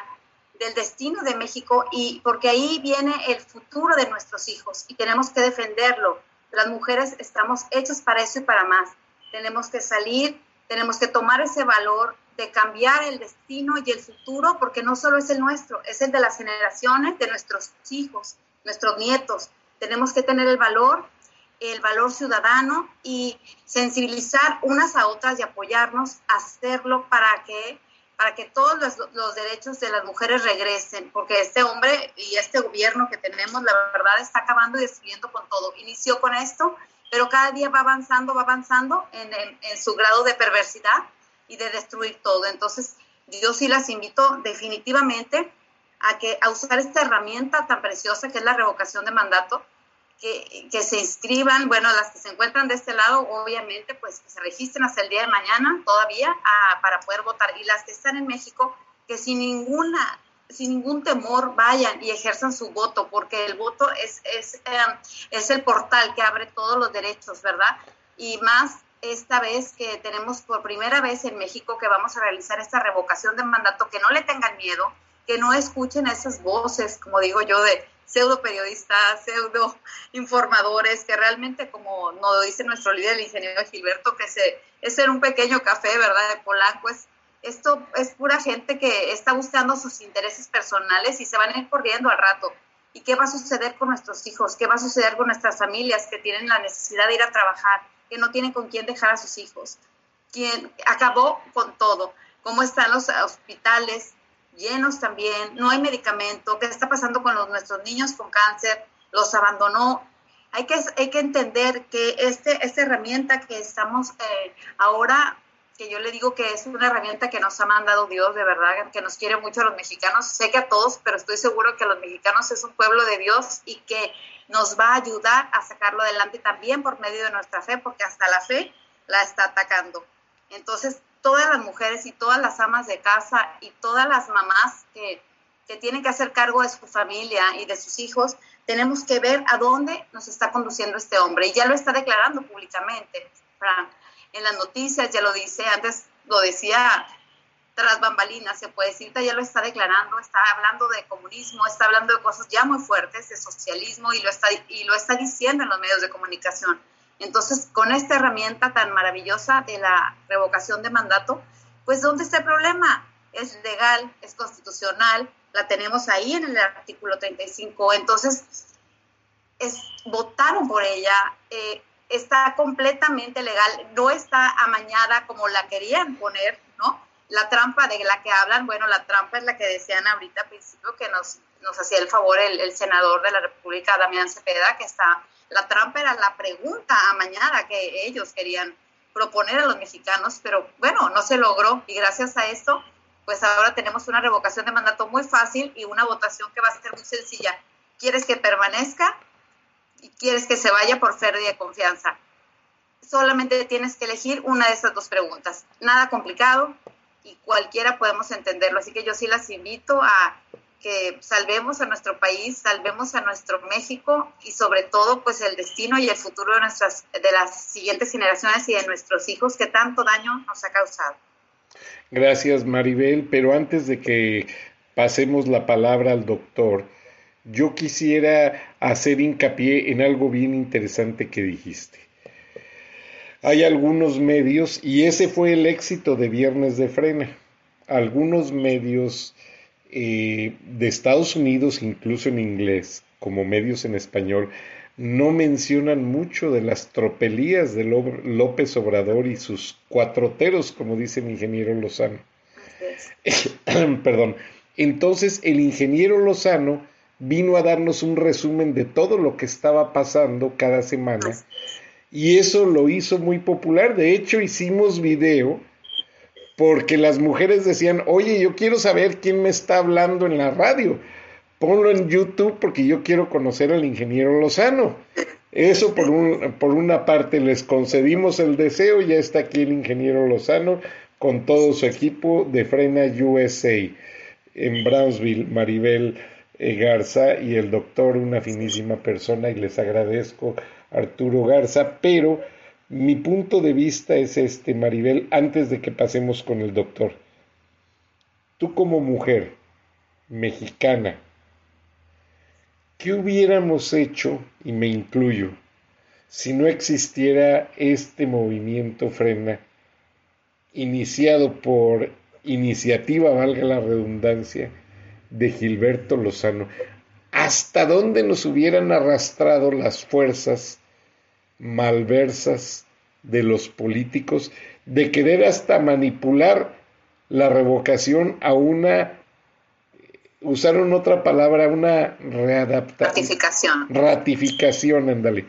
del destino de México y porque ahí viene el futuro de nuestros hijos y tenemos que defenderlo. Las mujeres estamos hechas para eso y para más. Tenemos que salir, tenemos que tomar ese valor de cambiar el destino y el futuro porque no solo es el nuestro, es el de las generaciones de nuestros hijos, nuestros nietos tenemos que tener el valor, el valor ciudadano y sensibilizar unas a otras y apoyarnos a hacerlo para que para que todos los, derechos de las mujeres regresen, porque este hombre y este gobierno que tenemos, la verdad, está acabando y destruyendo con todo. Inició con esto, pero cada día va avanzando, va avanzando en, en su grado de perversidad y de destruir todo. Entonces, yo sí las invito definitivamente a, que, a usar esta herramienta tan preciosa que es la revocación de mandato, que, que, se inscriban, bueno, las que se encuentran de este lado, obviamente, pues que se registren hasta el día de mañana todavía para poder votar. Y las que están en México, que sin ninguna sin ningún temor vayan y ejerzan su voto, porque el voto es, es, em, es el portal que abre todos los derechos, ¿verdad? Y más esta vez que tenemos por primera vez en México que vamos a realizar esta revocación de mandato, que no le tengan miedo, que no escuchen esas voces, como digo yo, de pseudo periodistas, pseudo informadores, que realmente, como nos dice nuestro líder, el ingeniero Gilberto, que se, es ser un pequeño café, ¿verdad?, de Polanco, es, esto es pura gente que está buscando sus intereses personales y se van a ir corriendo al rato. ¿Y qué va a suceder con nuestros hijos? ¿Qué va a suceder con nuestras familias que tienen la necesidad de ir a trabajar, que no tienen con quién dejar a sus hijos? ¿Quién acabó con todo? ¿Cómo están los hospitales? Llenos también, no hay medicamento, ¿qué está pasando con los, nuestros niños con cáncer? Los abandonó. Hay que, hay que entender que este, esta herramienta que estamos eh, ahora, que yo le digo que es una herramienta que nos ha mandado Dios, de verdad, que nos quiere mucho a los mexicanos, sé que a todos, pero estoy seguro que los mexicanos es un pueblo de Dios y que nos va a ayudar a sacarlo adelante también por medio de nuestra fe, porque hasta la fe la está atacando. Entonces, todas las mujeres y todas las amas de casa y todas las mamás que, que tienen que hacer cargo de su familia y de sus hijos, tenemos que ver a dónde nos está conduciendo este hombre. Y ya lo está declarando públicamente, En las noticias ya lo dice, antes lo decía tras bambalinas, se puede decir, ya lo está declarando, está hablando de comunismo, está hablando de cosas ya muy fuertes, de socialismo, y lo está, y lo está diciendo en los medios de comunicación. Entonces, con esta herramienta tan maravillosa de la revocación de mandato, pues ¿dónde está el problema? Es legal, es constitucional, la tenemos ahí en el artículo 35. Entonces, es, votaron por ella, eh, está completamente legal, no está amañada como la querían poner, ¿no? La trampa de la que hablan, bueno, la trampa es la que decían ahorita al principio que nos, nos hacía el favor el senador de la República, Damián Cepeda, que está la trampa era la pregunta a mañana que ellos querían proponer a los mexicanos, pero bueno, no se logró y gracias a esto, pues ahora tenemos una revocación de mandato muy fácil y una votación que va a ser muy sencilla. ¿Quieres que permanezca? y quieres que se vaya por pérdida de confianza. Solamente tienes que elegir una de esas dos preguntas. Nada complicado y cualquiera podemos entenderlo. Así que yo sí las invito a que salvemos a nuestro país, salvemos a nuestro México y sobre todo pues el destino y el futuro de nuestras de las siguientes generaciones y de nuestros hijos que tanto daño nos ha causado. Gracias Maribel, pero antes de que pasemos la palabra al doctor, yo quisiera hacer hincapié en algo bien interesante que dijiste. Hay algunos medios, y ese fue el éxito de Viernes de Frena, algunos medios eh, de Estados Unidos, incluso en inglés, como medios en español, no mencionan mucho de las tropelías de López Obrador y sus cuatroteros, como dice el ingeniero Lozano. [COUGHS] Perdón. Entonces, el ingeniero Lozano vino a darnos un resumen de todo lo que estaba pasando cada semana y eso lo hizo muy popular. De hecho, hicimos video porque las mujeres decían, oye, yo quiero saber quién me está hablando en la radio. Ponlo en YouTube porque yo quiero conocer al ingeniero Lozano. Eso por, un, por una parte les concedimos el deseo, ya está aquí el ingeniero Lozano con todo su equipo de Frena USA en Brownsville, Maribel Garza y el doctor, una finísima persona, y les agradezco, Arturo Garza, pero mi punto de vista es este, Maribel, antes de que pasemos con el doctor. Tú como mujer mexicana, ¿qué hubiéramos hecho, y me incluyo, si no existiera este movimiento frena, iniciado por iniciativa, valga la redundancia, de Gilberto Lozano, hasta dónde nos hubieran arrastrado las fuerzas malversas de los políticos de querer hasta manipular la revocación a una usaron otra palabra, una readaptación. Ratificación. Ratificación, ándale.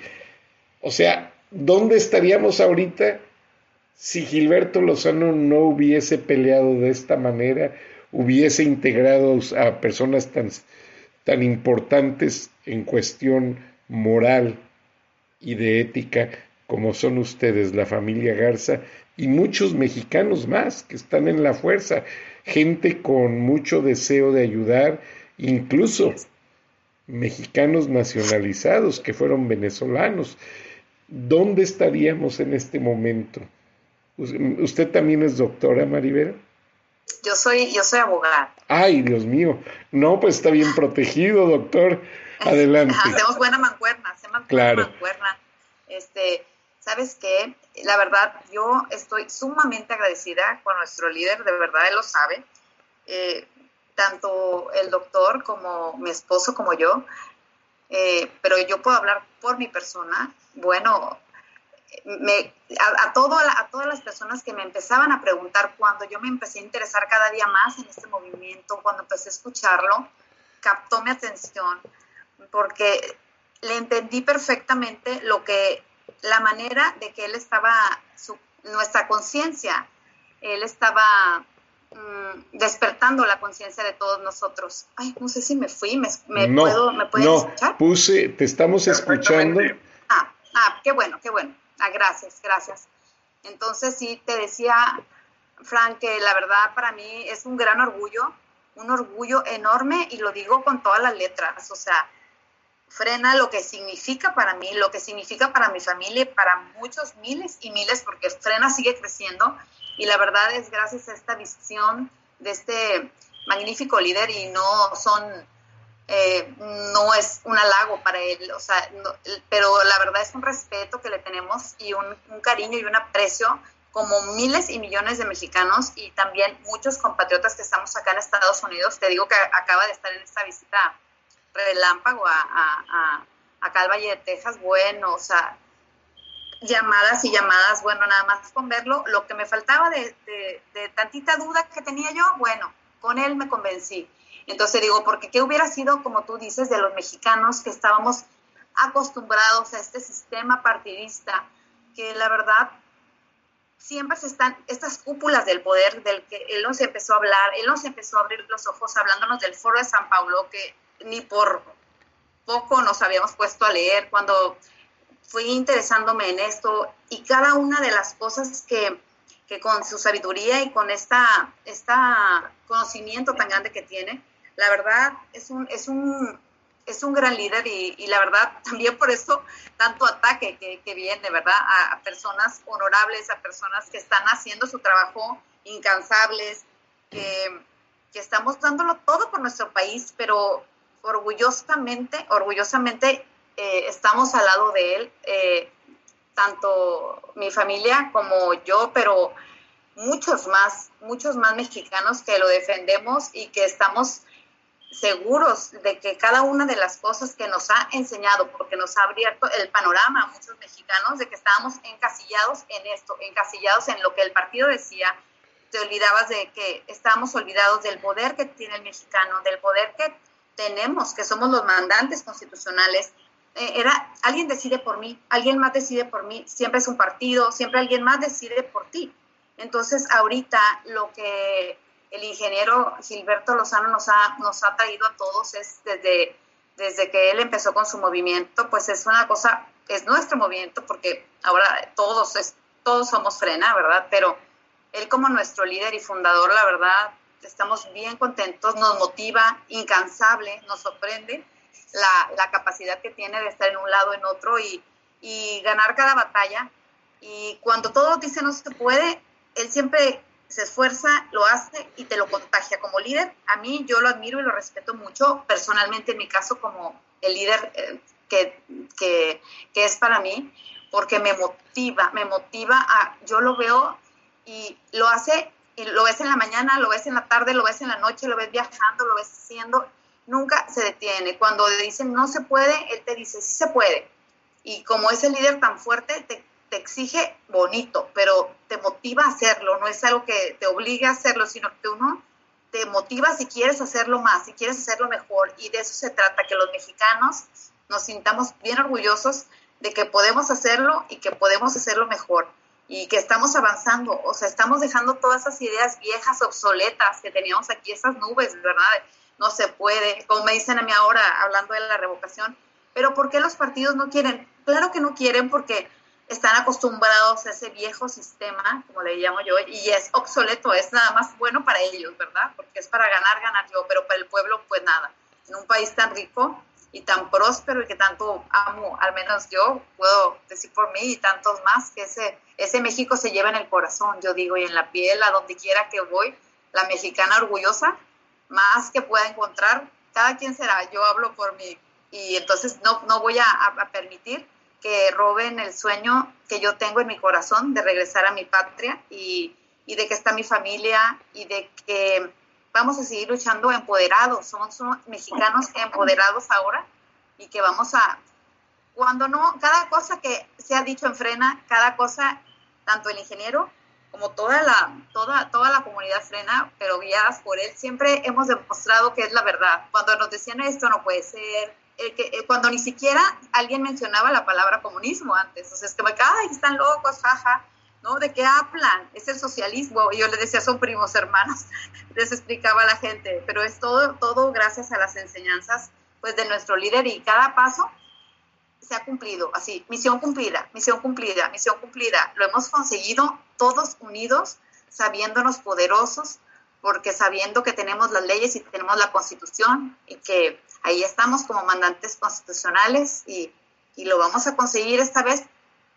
O sea, ¿dónde estaríamos ahorita si Gilberto Lozano no hubiese peleado de esta manera, hubiese integrado a personas tan, tan importantes en cuestión moral y de ética como son ustedes, la familia Garza, y muchos mexicanos más que están en la fuerza, gente con mucho deseo de ayudar, incluso mexicanos nacionalizados que fueron venezolanos. ¿Dónde estaríamos en este momento? ¿Usted también es doctora, Maribel? Yo soy, yo soy abogada. Ay, Dios mío. No, pues está bien protegido, doctor. [LAUGHS] Adelante. hacemos buena mancuerna, mancuerna. Este, ¿sabes qué? La verdad, yo estoy sumamente agradecida con nuestro líder, de verdad, él lo sabe. Eh, tanto el doctor como mi esposo como yo, eh, pero yo puedo hablar por mi persona. Bueno, me, a, todo, a todas las personas que me empezaban a preguntar cuando yo me empecé a interesar cada día más en este movimiento, cuando empecé a escucharlo, captó mi atención porque le entendí perfectamente lo que, la manera de que él estaba, su, nuestra conciencia, él estaba mm, despertando la conciencia de todos nosotros. Ay, no sé si me fui, me, puedo, ¿me pueden no, Puse, te estamos escuchando. Ah, ah, qué bueno, qué bueno. Ah, gracias, gracias. Entonces sí, te decía, Frank, que la verdad para mí es un gran orgullo, un orgullo enorme y lo digo con todas las letras, o sea, frena lo que significa para mí, lo que significa para mi familia y para muchos miles y miles, porque frena sigue creciendo y la verdad es gracias a esta visión de este magnífico líder y no son eh, no es un halago para él, o sea, pero la verdad es un respeto que le tenemos y un, cariño y un aprecio como miles y millones de mexicanos y también muchos compatriotas que estamos acá en Estados Unidos. Te digo que acaba de estar en esta visita relámpago a, a, acá al Valle de Texas, bueno, o sea, llamadas y llamadas, bueno, nada más con verlo, lo que me faltaba de, de tantita duda que tenía yo, bueno, con él me convencí. Entonces digo, porque qué hubiera sido, como tú dices, de los mexicanos que estábamos acostumbrados a este sistema partidista, que la verdad siempre se están estas cúpulas del poder del que él nos empezó a hablar, él nos empezó a abrir los ojos hablándonos del foro de San Paulo, que ni por poco nos habíamos puesto a leer, cuando fui interesándome en esto y cada una de las cosas que, que con su sabiduría y con esta, esta conocimiento tan grande que tiene, la verdad es un, es un, es un gran líder y, la verdad [LAUGHS] también por eso tanto ataque que, que viene, ¿verdad? A, a, personas honorables, a personas que están haciendo su trabajo incansables, que, que estamos dándolo todo por nuestro país, pero orgullosamente, orgullosamente eh, estamos al lado de él, eh, tanto mi familia como yo, pero muchos más, muchos más mexicanos que lo defendemos y que estamos seguros de que cada una de las cosas que nos ha enseñado, porque nos ha abierto el panorama a muchos mexicanos de que estábamos encasillados en esto, encasillados en lo que el partido decía, te olvidabas de que estábamos olvidados del poder que tiene el mexicano, del poder que tenemos, que somos los mandantes constitucionales. Eh, era, alguien decide por mí, alguien más decide por mí, siempre es un partido, siempre alguien más decide por ti. Entonces, ahorita lo que el ingeniero Gilberto Lozano nos ha, nos ha traído a todos es desde, desde que él empezó con su movimiento, pues es una cosa, es nuestro movimiento, porque ahora todos, es, todos somos frena, ¿verdad? Pero él como nuestro líder y fundador, la verdad, estamos bien contentos, nos motiva, incansable, nos sorprende la, la capacidad que tiene de estar en un lado, en otro y, y ganar cada batalla. Y cuando todos dicen no se puede, él siempre se esfuerza, lo hace y te lo contagia como líder. A mí yo lo admiro y lo respeto mucho, personalmente en mi caso como el líder eh, que, que, que, es para mí, porque me motiva, me motiva a, yo lo veo y lo hace, y lo ves en la mañana, lo ves en la tarde, lo ves en la noche, lo ves viajando, lo ves haciendo, nunca se detiene. Cuando le dicen no se puede, él te dice sí se puede. Y como es el líder tan fuerte, te, te exige bonito, pero te motiva a hacerlo, no es algo que te obligue a hacerlo, sino que uno te motiva si quieres hacerlo más, si quieres hacerlo mejor. Y de eso se trata, que los mexicanos nos sintamos bien orgullosos de que podemos hacerlo y que podemos hacerlo mejor y que estamos avanzando, o sea, estamos dejando todas esas ideas viejas, obsoletas que teníamos aquí, esas nubes, ¿verdad? No se puede, como me dicen a mí ahora, hablando de la revocación, pero ¿por qué los partidos no quieren? Claro que no quieren porque están acostumbrados a ese viejo sistema, como le llamo yo, y es obsoleto, es nada más bueno para ellos, ¿verdad? Porque es para ganar, ganar yo, pero para el pueblo, pues nada. En un país tan rico, y tan próspero y que tanto amo, al menos yo puedo decir por mí y tantos más, que ese, ese México se lleva en el corazón, yo digo, y en la piel, a donde quiera que voy, la mexicana orgullosa, más que pueda encontrar, cada quien será, yo hablo por mí, y entonces no, no voy a, a permitir que roben el sueño que yo tengo en mi corazón de regresar a mi patria y, y de que está mi familia y de que vamos a seguir luchando empoderados, somos, mexicanos empoderados ahora y que vamos a, cuando no, cada cosa que se ha dicho en frena, cada cosa, tanto el ingeniero como toda la, toda, toda la comunidad frena, pero guiadas por él, siempre hemos demostrado que es la verdad. Cuando nos decían esto no puede ser, eh, que, eh, cuando ni siquiera alguien mencionaba la palabra comunismo antes, entonces que me ay, están locos, jaja, ¿no? ¿De qué hablan? Es el socialismo. Yo le decía, son primos hermanos. [LAUGHS] Les explicaba a la gente, pero es todo, todo gracias a las enseñanzas pues, de nuestro líder y cada paso se ha cumplido. Así, misión cumplida, misión cumplida, misión cumplida. Lo hemos conseguido todos unidos, sabiéndonos poderosos, porque sabiendo que tenemos las leyes y tenemos la constitución y que ahí estamos como mandantes constitucionales y, y lo vamos a conseguir esta vez.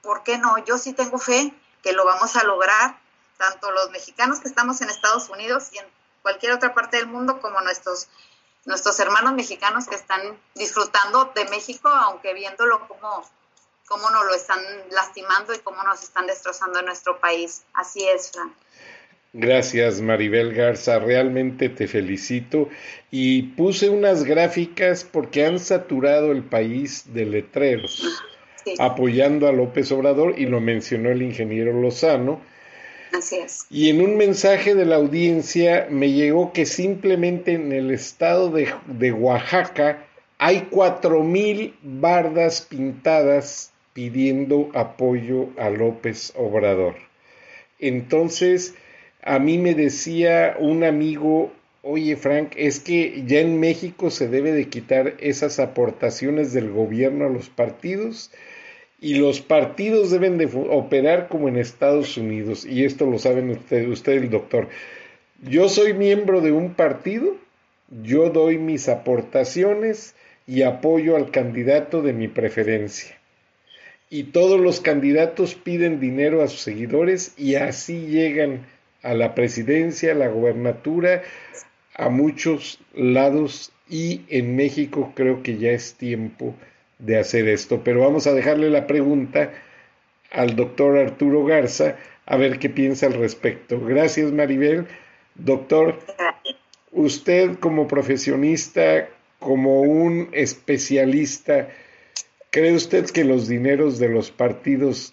¿Por qué no? Yo sí tengo fe que lo vamos a lograr, tanto los mexicanos que estamos en Estados Unidos y en cualquier otra parte del mundo, como nuestros, nuestros hermanos mexicanos que están disfrutando de México, aunque viéndolo como, cómo nos lo están lastimando y cómo nos están destrozando en nuestro país. Así es, Frank. Gracias, Maribel Garza. Realmente te felicito. Y puse unas gráficas porque han saturado el país de letreros apoyando a López Obrador y lo mencionó el ingeniero Lozano. Así es. Y en un mensaje de la audiencia me llegó que simplemente en el estado de, de Oaxaca hay cuatro mil bardas pintadas pidiendo apoyo a López Obrador. Entonces, a mí me decía un amigo Oye, Frank, es que ya en México se debe de quitar esas aportaciones del gobierno a los partidos y los partidos deben de operar como en Estados Unidos y esto lo saben usted, usted el doctor. Yo soy miembro de un partido, yo doy mis aportaciones y apoyo al candidato de mi preferencia. Y todos los candidatos piden dinero a sus seguidores y así llegan a la presidencia, a la gobernatura, a muchos lados y en México creo que ya es tiempo de hacer esto. Pero vamos a dejarle la pregunta al doctor Arturo Garza a ver qué piensa al respecto. Gracias Maribel. Doctor, usted como profesionista, como un especialista, ¿cree usted que los dineros de los partidos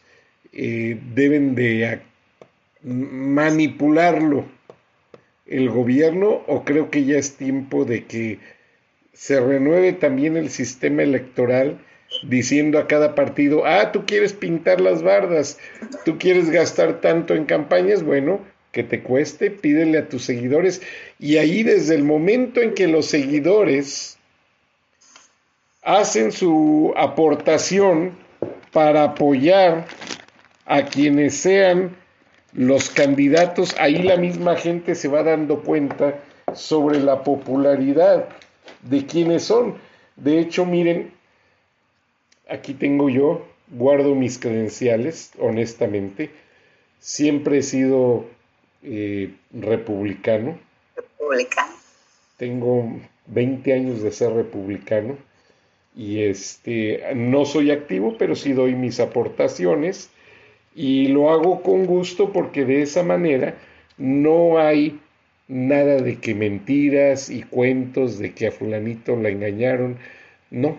eh, deben de manipularlo el gobierno o creo que ya es tiempo de que se renueve también el sistema electoral diciendo a cada partido, ah, tú quieres pintar las bardas, tú quieres gastar tanto en campañas, bueno, que te cueste, pídele a tus seguidores. Y ahí desde el momento en que los seguidores hacen su aportación para apoyar a quienes sean los candidatos, ahí la misma gente se va dando cuenta sobre la popularidad de quienes son. De hecho, miren, aquí tengo yo, guardo mis credenciales, honestamente. Siempre he sido eh, republicano. Republicano. Tengo 20 años de ser republicano y este no soy activo, pero sí doy mis aportaciones y lo hago con gusto porque de esa manera no hay nada de que mentiras y cuentos de que a fulanito la engañaron. No,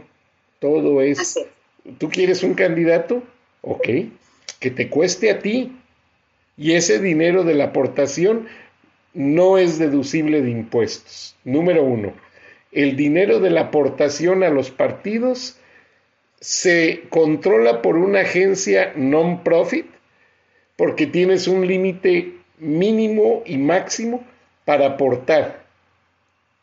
todo es... ¿Tú quieres un candidato? Ok, que te cueste a ti. Y ese dinero de la aportación no es deducible de impuestos. Número uno, el dinero de la aportación a los partidos se controla por una agencia non-profit porque tienes un límite mínimo y máximo para aportar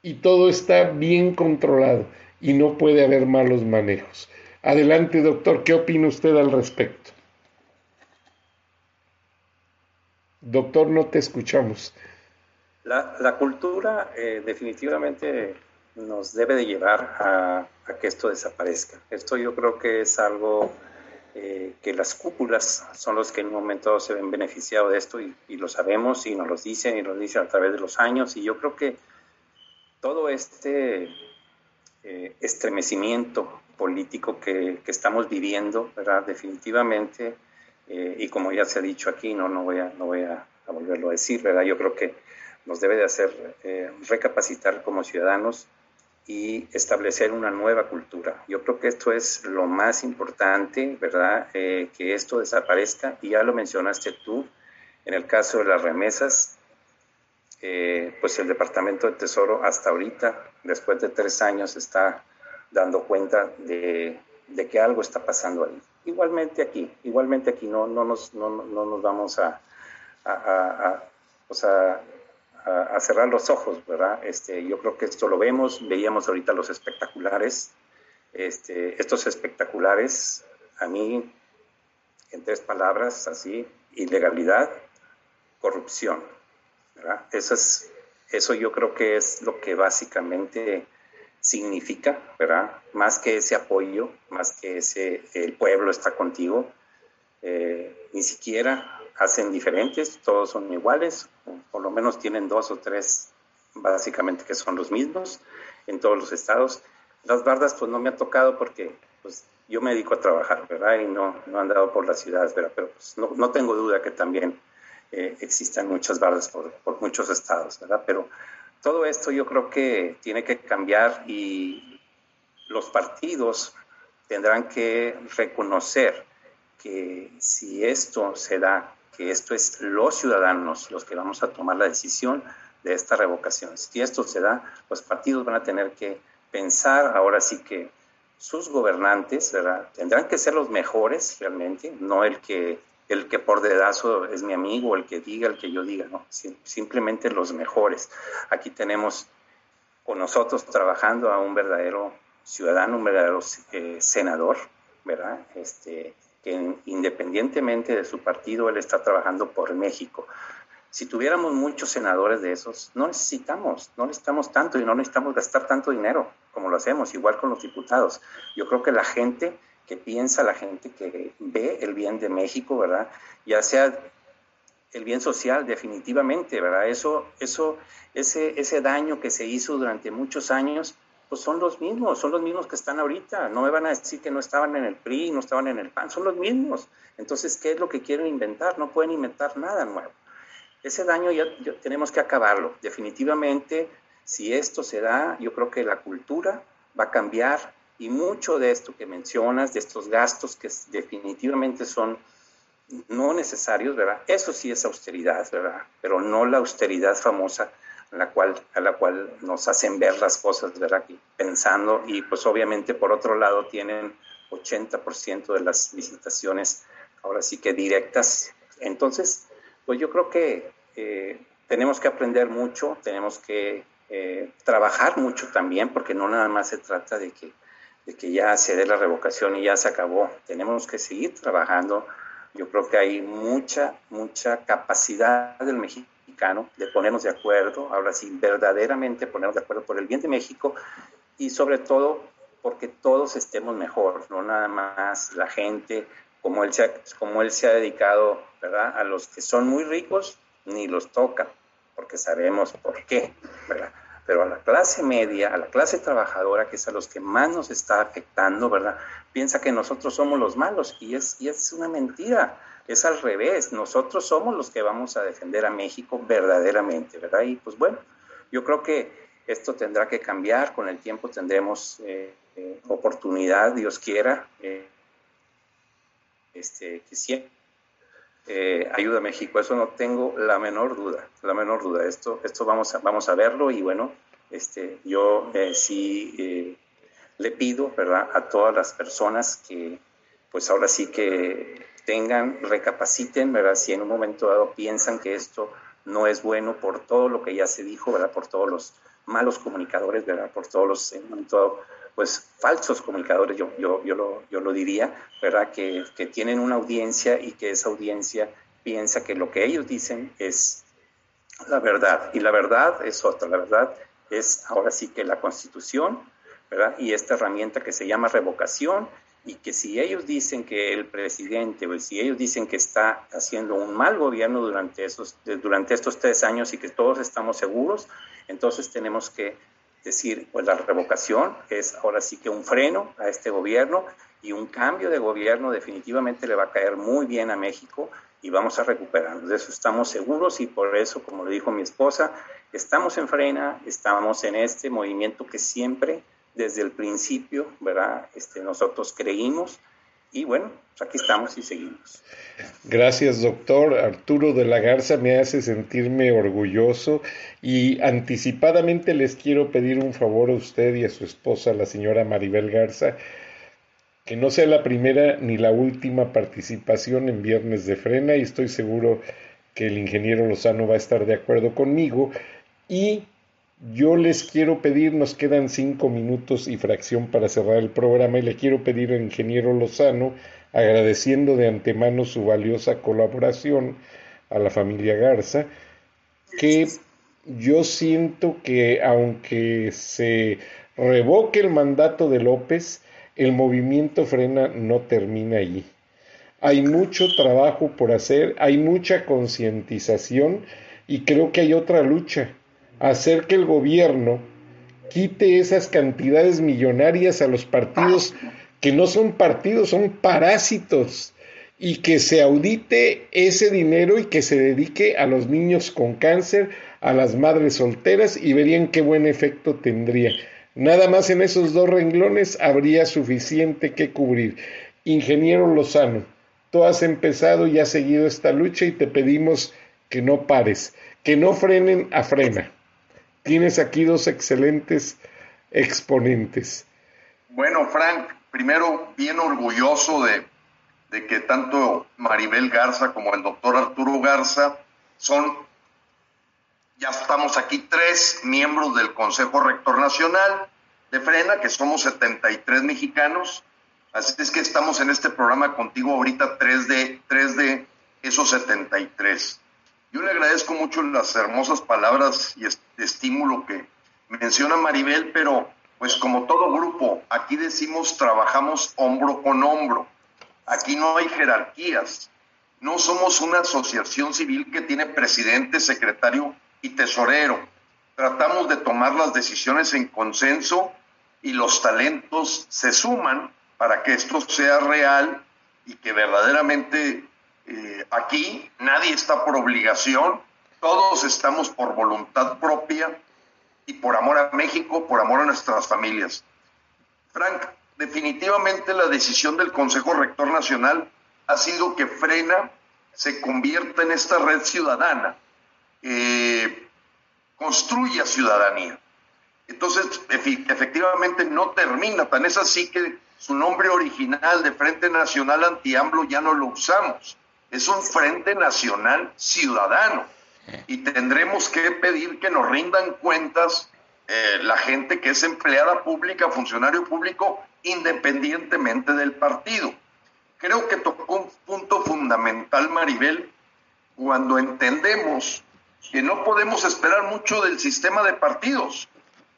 y todo está bien controlado y no puede haber malos manejos. Adelante, doctor, ¿qué opina usted al respecto? Doctor, no te escuchamos. La, cultura eh, definitivamente nos debe de llevar a, que esto desaparezca. Esto yo creo que es algo eh, que las cúpulas son los que en un momento se ven beneficiados de esto y, lo sabemos y nos lo dicen y nos dicen a través de los años y yo creo que todo este eh, estremecimiento político que, estamos viviendo, definitivamente, eh, y como ya se ha dicho aquí, no, no voy, a, no voy a, volverlo a decir, ¿verdad? yo creo que nos debe de hacer recapacitar como ciudadanos y establecer una nueva cultura. Yo creo que esto es lo más importante, ¿verdad? Eh, que esto desaparezca. Y ya lo mencionaste tú, en el caso de las remesas, eh, pues el Departamento de Tesoro hasta ahorita, después de tres años, está dando cuenta de, de que algo está pasando ahí. Igualmente aquí, igualmente aquí no, no, nos, no, no nos vamos a, a, a, a o sea, a, cerrar los ojos, ¿verdad? Este, yo creo que esto lo vemos, veíamos ahorita los espectaculares. Este, estos espectaculares, a mí, en tres palabras, así, ilegalidad, corrupción, ¿verdad? Eso, es, eso yo creo que es lo que básicamente significa, ¿verdad? Más que ese apoyo, más que ese, el pueblo está contigo, eh, ni siquiera hacen diferentes, todos son iguales, por lo menos tienen dos o tres básicamente que son los mismos en todos los estados. Las bardas pues no me ha tocado porque pues yo me dedico a trabajar, ¿verdad? Y no, no he andado por las ciudades, ¿verdad? Pero pues, no, no, tengo duda que también eh, existan muchas bardas por, por, muchos estados, ¿verdad? Pero todo esto yo creo que tiene que cambiar y los partidos tendrán que reconocer que si esto se da que esto es los ciudadanos los que vamos a tomar la decisión de esta revocación. Si esto se da, los partidos van a tener que pensar ahora sí que sus gobernantes ¿verdad? tendrán que ser los mejores realmente, no el que el que por dedazo es mi amigo, el que diga, el que yo diga, no, simplemente los mejores. Aquí tenemos con nosotros trabajando a un verdadero ciudadano, un verdadero eh, senador, ¿verdad? Este, que independientemente de su partido, él está trabajando por México. Si tuviéramos muchos senadores de esos, no necesitamos, no necesitamos tanto y no necesitamos gastar tanto dinero como lo hacemos, igual con los diputados. Yo creo que la gente que piensa, la gente que ve el bien de México, ¿verdad? Ya sea el bien social, definitivamente, ¿verdad? Eso, eso, ese, ese daño que se hizo durante muchos años, pues son los mismos, son los mismos que están ahorita. No me van a decir que no estaban en el PRI, no estaban en el PAN, son los mismos. Entonces, ¿qué es lo que quieren inventar? No pueden inventar nada nuevo. Ese daño ya, tenemos que acabarlo. Definitivamente, si esto se da, yo creo que la cultura va a cambiar y mucho de esto que mencionas, de estos gastos que definitivamente son no necesarios, ¿verdad? Eso sí es austeridad, ¿verdad? Pero no la austeridad famosa la cual, a la cual nos hacen ver las cosas, ¿verdad? Pensando, y pues obviamente por otro lado tienen 80% de las visitaciones ahora sí que directas. Entonces, pues yo creo que eh, tenemos que aprender mucho, tenemos que eh, trabajar mucho también, porque no nada más se trata de que, de que ya se dé la revocación y ya se acabó. Tenemos que seguir trabajando. Yo creo que hay mucha, mucha capacidad del México de ponernos de acuerdo, ahora sí, verdaderamente ponernos de acuerdo por el bien de México y sobre todo porque todos estemos mejor, no nada más la gente, como él se ha, como él se ha dedicado, ¿verdad? A los que son muy ricos, ni los toca, porque sabemos por qué, ¿verdad? Pero a la clase media, a la clase trabajadora, que es a los que más nos está afectando, ¿verdad? Piensa que nosotros somos los malos y es, y es una mentira es al revés, nosotros somos los que vamos a defender a México verdaderamente, ¿verdad? Y pues bueno, yo creo que esto tendrá que cambiar, con el tiempo tendremos eh, eh, oportunidad, Dios quiera, eh, este, que siempre ayuda a México, eso no tengo la menor duda, la menor duda, esto, esto vamos, a, vamos a verlo y bueno, este, yo sí le pido, ¿verdad?, a todas las personas que pues ahora sí que tengan, recapaciten, ¿verdad? Si en un momento dado piensan que esto no es bueno por todo lo que ya se dijo, ¿verdad? Por todos los malos comunicadores, ¿verdad? Por todos los, en un momento dado, pues falsos comunicadores, yo, yo, yo, lo, yo lo diría, ¿verdad? Que, que tienen una audiencia y que esa audiencia piensa que lo que ellos dicen es la verdad. Y la verdad es otra, la verdad es ahora sí que la constitución, ¿verdad? Y esta herramienta que se llama revocación y que si ellos dicen que el presidente o si ellos dicen que está haciendo un mal gobierno durante, esos, durante estos tres años y que todos estamos seguros, entonces tenemos que decir, pues la revocación es ahora sí que un freno a este gobierno y un cambio de gobierno definitivamente le va a caer muy bien a México y vamos a recuperarnos. De eso estamos seguros y por eso, como le dijo mi esposa, estamos en frena, estamos en este movimiento que siempre desde el principio, ¿verdad? Este, nosotros creímos y bueno, pues aquí estamos y seguimos. Gracias, doctor. Arturo de la Garza me hace sentirme orgulloso y anticipadamente les quiero pedir un favor a usted y a su esposa, la señora Maribel Garza, que no sea la primera ni la última participación en Viernes de Frena y estoy seguro que el ingeniero Lozano va a estar de acuerdo conmigo y yo les quiero pedir, nos quedan cinco minutos y fracción para cerrar el programa y le quiero pedir al ingeniero Lozano, agradeciendo de antemano su valiosa colaboración a la familia Garza, que yo siento que aunque se revoque el mandato de López, el movimiento frena no termina allí. Hay mucho trabajo por hacer, hay mucha concientización y creo que hay otra lucha hacer que el gobierno quite esas cantidades millonarias a los partidos que no son partidos, son parásitos, y que se audite ese dinero y que se dedique a los niños con cáncer, a las madres solteras, y verían qué buen efecto tendría. Nada más en esos dos renglones habría suficiente que cubrir. Ingeniero Lozano, tú has empezado y has seguido esta lucha y te pedimos que no pares, que no frenen a frena. Tienes aquí dos excelentes exponentes. Bueno, Frank, primero bien orgulloso de, que tanto Maribel Garza como el doctor Arturo Garza son, ya estamos aquí tres miembros del Consejo Rector Nacional de Frena, que somos 73 mexicanos, así es que estamos en este programa contigo ahorita tres de, tres de esos 73. Yo le agradezco mucho las hermosas palabras y estímulo que menciona Maribel, pero pues como todo grupo, aquí decimos trabajamos hombro con hombro. Aquí no hay jerarquías. No somos una asociación civil que tiene presidente, secretario y tesorero. Tratamos de tomar las decisiones en consenso y los talentos se suman para que esto sea real y que verdaderamente eh, aquí nadie está por obligación, todos estamos por voluntad propia y por amor a México, por amor a nuestras familias. Frank, definitivamente la decisión del Consejo Rector Nacional ha sido que Frena se convierta en esta red ciudadana, eh, construya ciudadanía. Entonces, efectivamente no termina, tan es así que su nombre original de Frente Nacional Anti-AMLO ya no lo usamos. Es un Frente Nacional Ciudadano. Y tendremos que pedir que nos rindan cuentas eh, la gente que es empleada pública, funcionario público, independientemente del partido. Creo que tocó un punto fundamental, Maribel, cuando entendemos que no podemos esperar mucho del sistema de partidos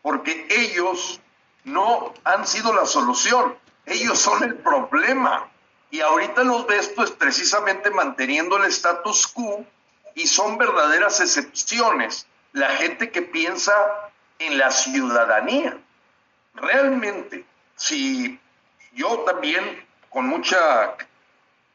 porque ellos no han sido la solución, ellos son el problema. Y ahorita los ves pues precisamente manteniendo el status quo y son verdaderas excepciones la gente que piensa en la ciudadanía. Realmente, si yo también con mucha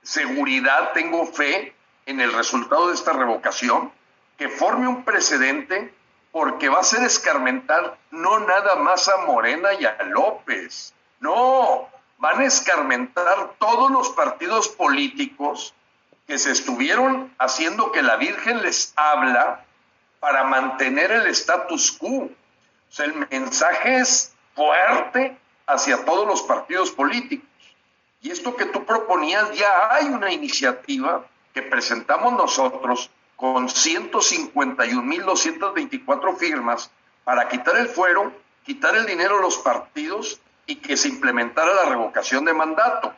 seguridad tengo fe en el resultado de esta revocación, que forme un precedente porque va a ser escarmentar no nada más a Morena y a López, no, van a escarmentar todos los partidos políticos que se estuvieron haciendo que la Virgen les habla para mantener el status quo. O sea, el mensaje es fuerte hacia todos los partidos políticos. Y esto que tú proponías, ya hay una iniciativa que presentamos nosotros con 151.224 firmas para quitar el fuero, quitar el dinero a los partidos y que se implementara la revocación de mandato.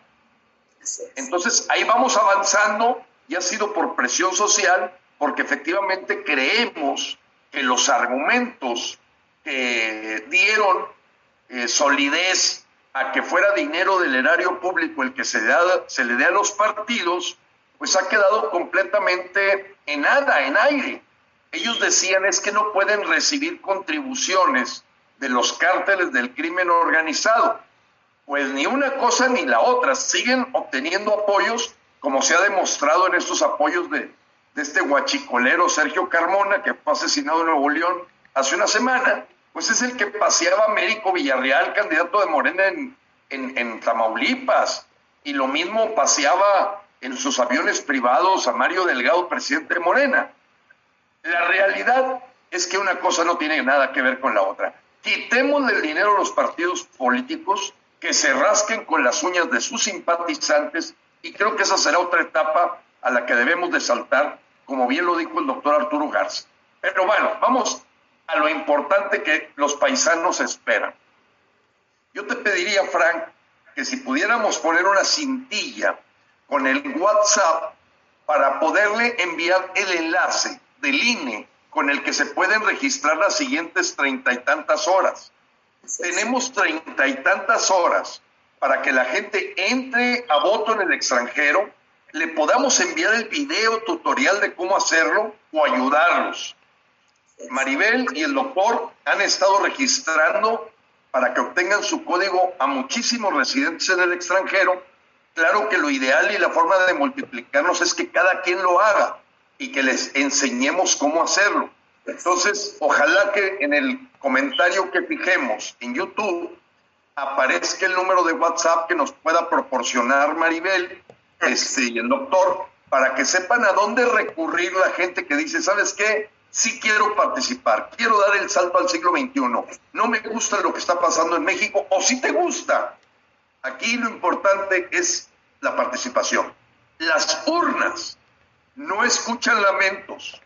Entonces, ahí vamos avanzando y ha sido por presión social, porque efectivamente creemos que los argumentos que dieron eh, solidez a que fuera dinero del erario público el que se, se le dé a los partidos, pues ha quedado completamente en nada, en aire. Ellos decían es que no pueden recibir contribuciones de los cárteles del crimen organizado. Pues ni una cosa ni la otra, siguen obteniendo apoyos, como se ha demostrado en estos apoyos de, este guachicolero Sergio Carmona, que fue asesinado en Nuevo León hace una semana, pues es el que paseaba a Américo Villarreal, candidato de Morena en, en, en Tamaulipas, y lo mismo paseaba en sus aviones privados a Mario Delgado, presidente de Morena. La realidad es que una cosa no tiene nada que ver con la otra. Quitemos el dinero a los partidos políticos que se rasquen con las uñas de sus simpatizantes y creo que esa será otra etapa a la que debemos de saltar, como bien lo dijo el doctor Arturo Garza. Pero bueno, vamos a lo importante que los paisanos esperan. Yo te pediría, Frank, que si pudiéramos poner una cintilla con el WhatsApp para poderle enviar el enlace del INE con el que se pueden registrar las siguientes treinta y tantas horas. Tenemos treinta y tantas horas para que la gente entre a voto en el extranjero, le podamos enviar el video tutorial de cómo hacerlo o ayudarlos. Maribel y el doctor han estado registrando para que obtengan su código a muchísimos residentes en el extranjero Claro que lo ideal y la forma de multiplicarnos es que cada quien lo haga y que les enseñemos cómo hacerlo. Entonces, ojalá que en el comentario que fijemos en YouTube aparezca el número de WhatsApp que nos pueda proporcionar Maribel este, y el doctor para que sepan a dónde recurrir la gente que dice, ¿sabes qué? Sí quiero participar, quiero dar el salto al siglo XXI. No me gusta lo que está pasando en México, o si te gusta. Aquí lo importante es la participación. Las urnas no escuchan lamentos,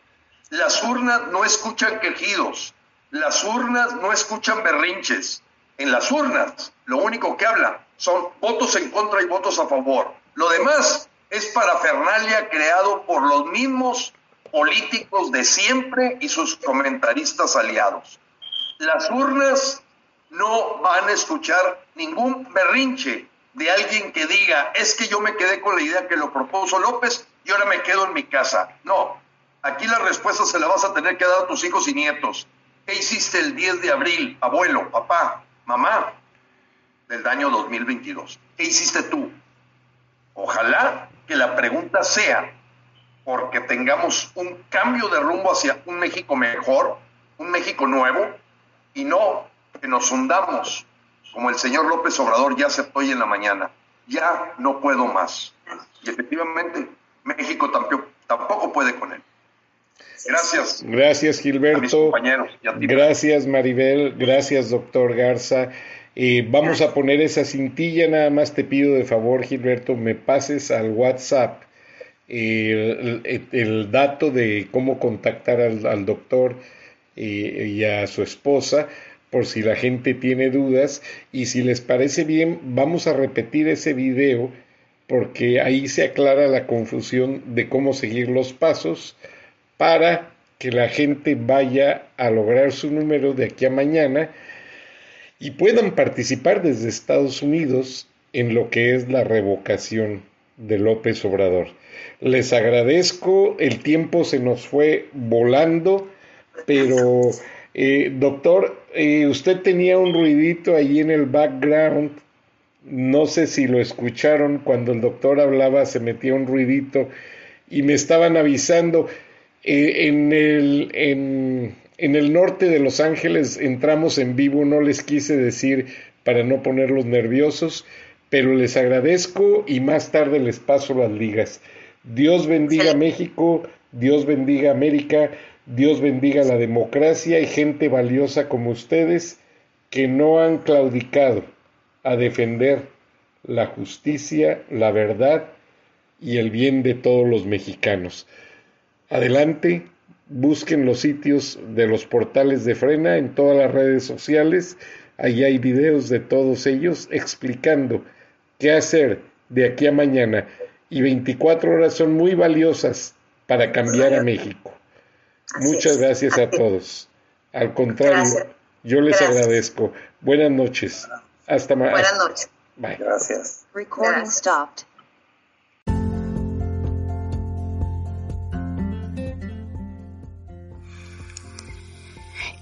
las urnas no escuchan quejidos, las urnas no escuchan berrinches. En las urnas lo único que habla son votos en contra y votos a favor. Lo demás es parafernalia creado por los mismos políticos de siempre y sus comentaristas aliados. Las urnas no van a escuchar ningún berrinche de alguien que diga, es que yo me quedé con la idea que lo propuso López y ahora me quedo en mi casa. No, aquí la respuesta se la vas a tener que dar a tus hijos y nietos. ¿Qué hiciste el 10 de abril, abuelo, papá, mamá, del año 2022? ¿Qué hiciste tú? Ojalá que la pregunta sea, porque tengamos un cambio de rumbo hacia un México mejor, un México nuevo, y no que nos hundamos, como el señor López Obrador ya aceptó hoy en la mañana. Ya no puedo más. Y efectivamente, México tampoco, tampoco puede con él. Gracias. Gracias, Gilberto. Gracias, Maribel. Gracias, doctor Garza. Eh, vamos a poner esa cintilla, nada más te pido de favor, Gilberto, me pases al WhatsApp el, dato de cómo contactar al, doctor eh, y a su esposa, por si la gente tiene dudas. Y si les parece bien, vamos a repetir ese video porque ahí se aclara la confusión de cómo seguir los pasos para que la gente vaya a lograr su número de aquí a mañana y puedan participar desde Estados Unidos en lo que es la revocación de López Obrador. Les agradezco, el tiempo se nos fue volando, pero eh, doctor, eh, usted tenía un ruidito ahí en el background, no sé si lo escucharon, cuando el doctor hablaba se metía un ruidito y me estaban avisando, eh, en, el, en, en el norte de Los Ángeles entramos en vivo, no les quise decir para no ponerlos nerviosos, pero les agradezco y más tarde les paso las ligas. Dios bendiga México, Dios bendiga América, Dios bendiga la democracia y gente valiosa como ustedes que no han claudicado a defender la justicia, la verdad y el bien de todos los mexicanos. Adelante, busquen los sitios de los portales de frena en todas las redes sociales. Ahí hay videos de todos ellos explicando qué hacer de aquí a mañana y 24 horas son muy valiosas para cambiar a México. Muchas gracias a [LAUGHS] todos. Al contrario, yo les agradezco. Buenas noches. Hasta mañana. Buenas noches. Bye. Gracias. Recording stopped.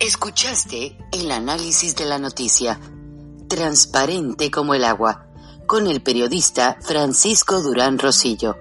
Escuchaste el análisis de la noticia, transparente como el agua con el periodista Francisco Durán Rosillo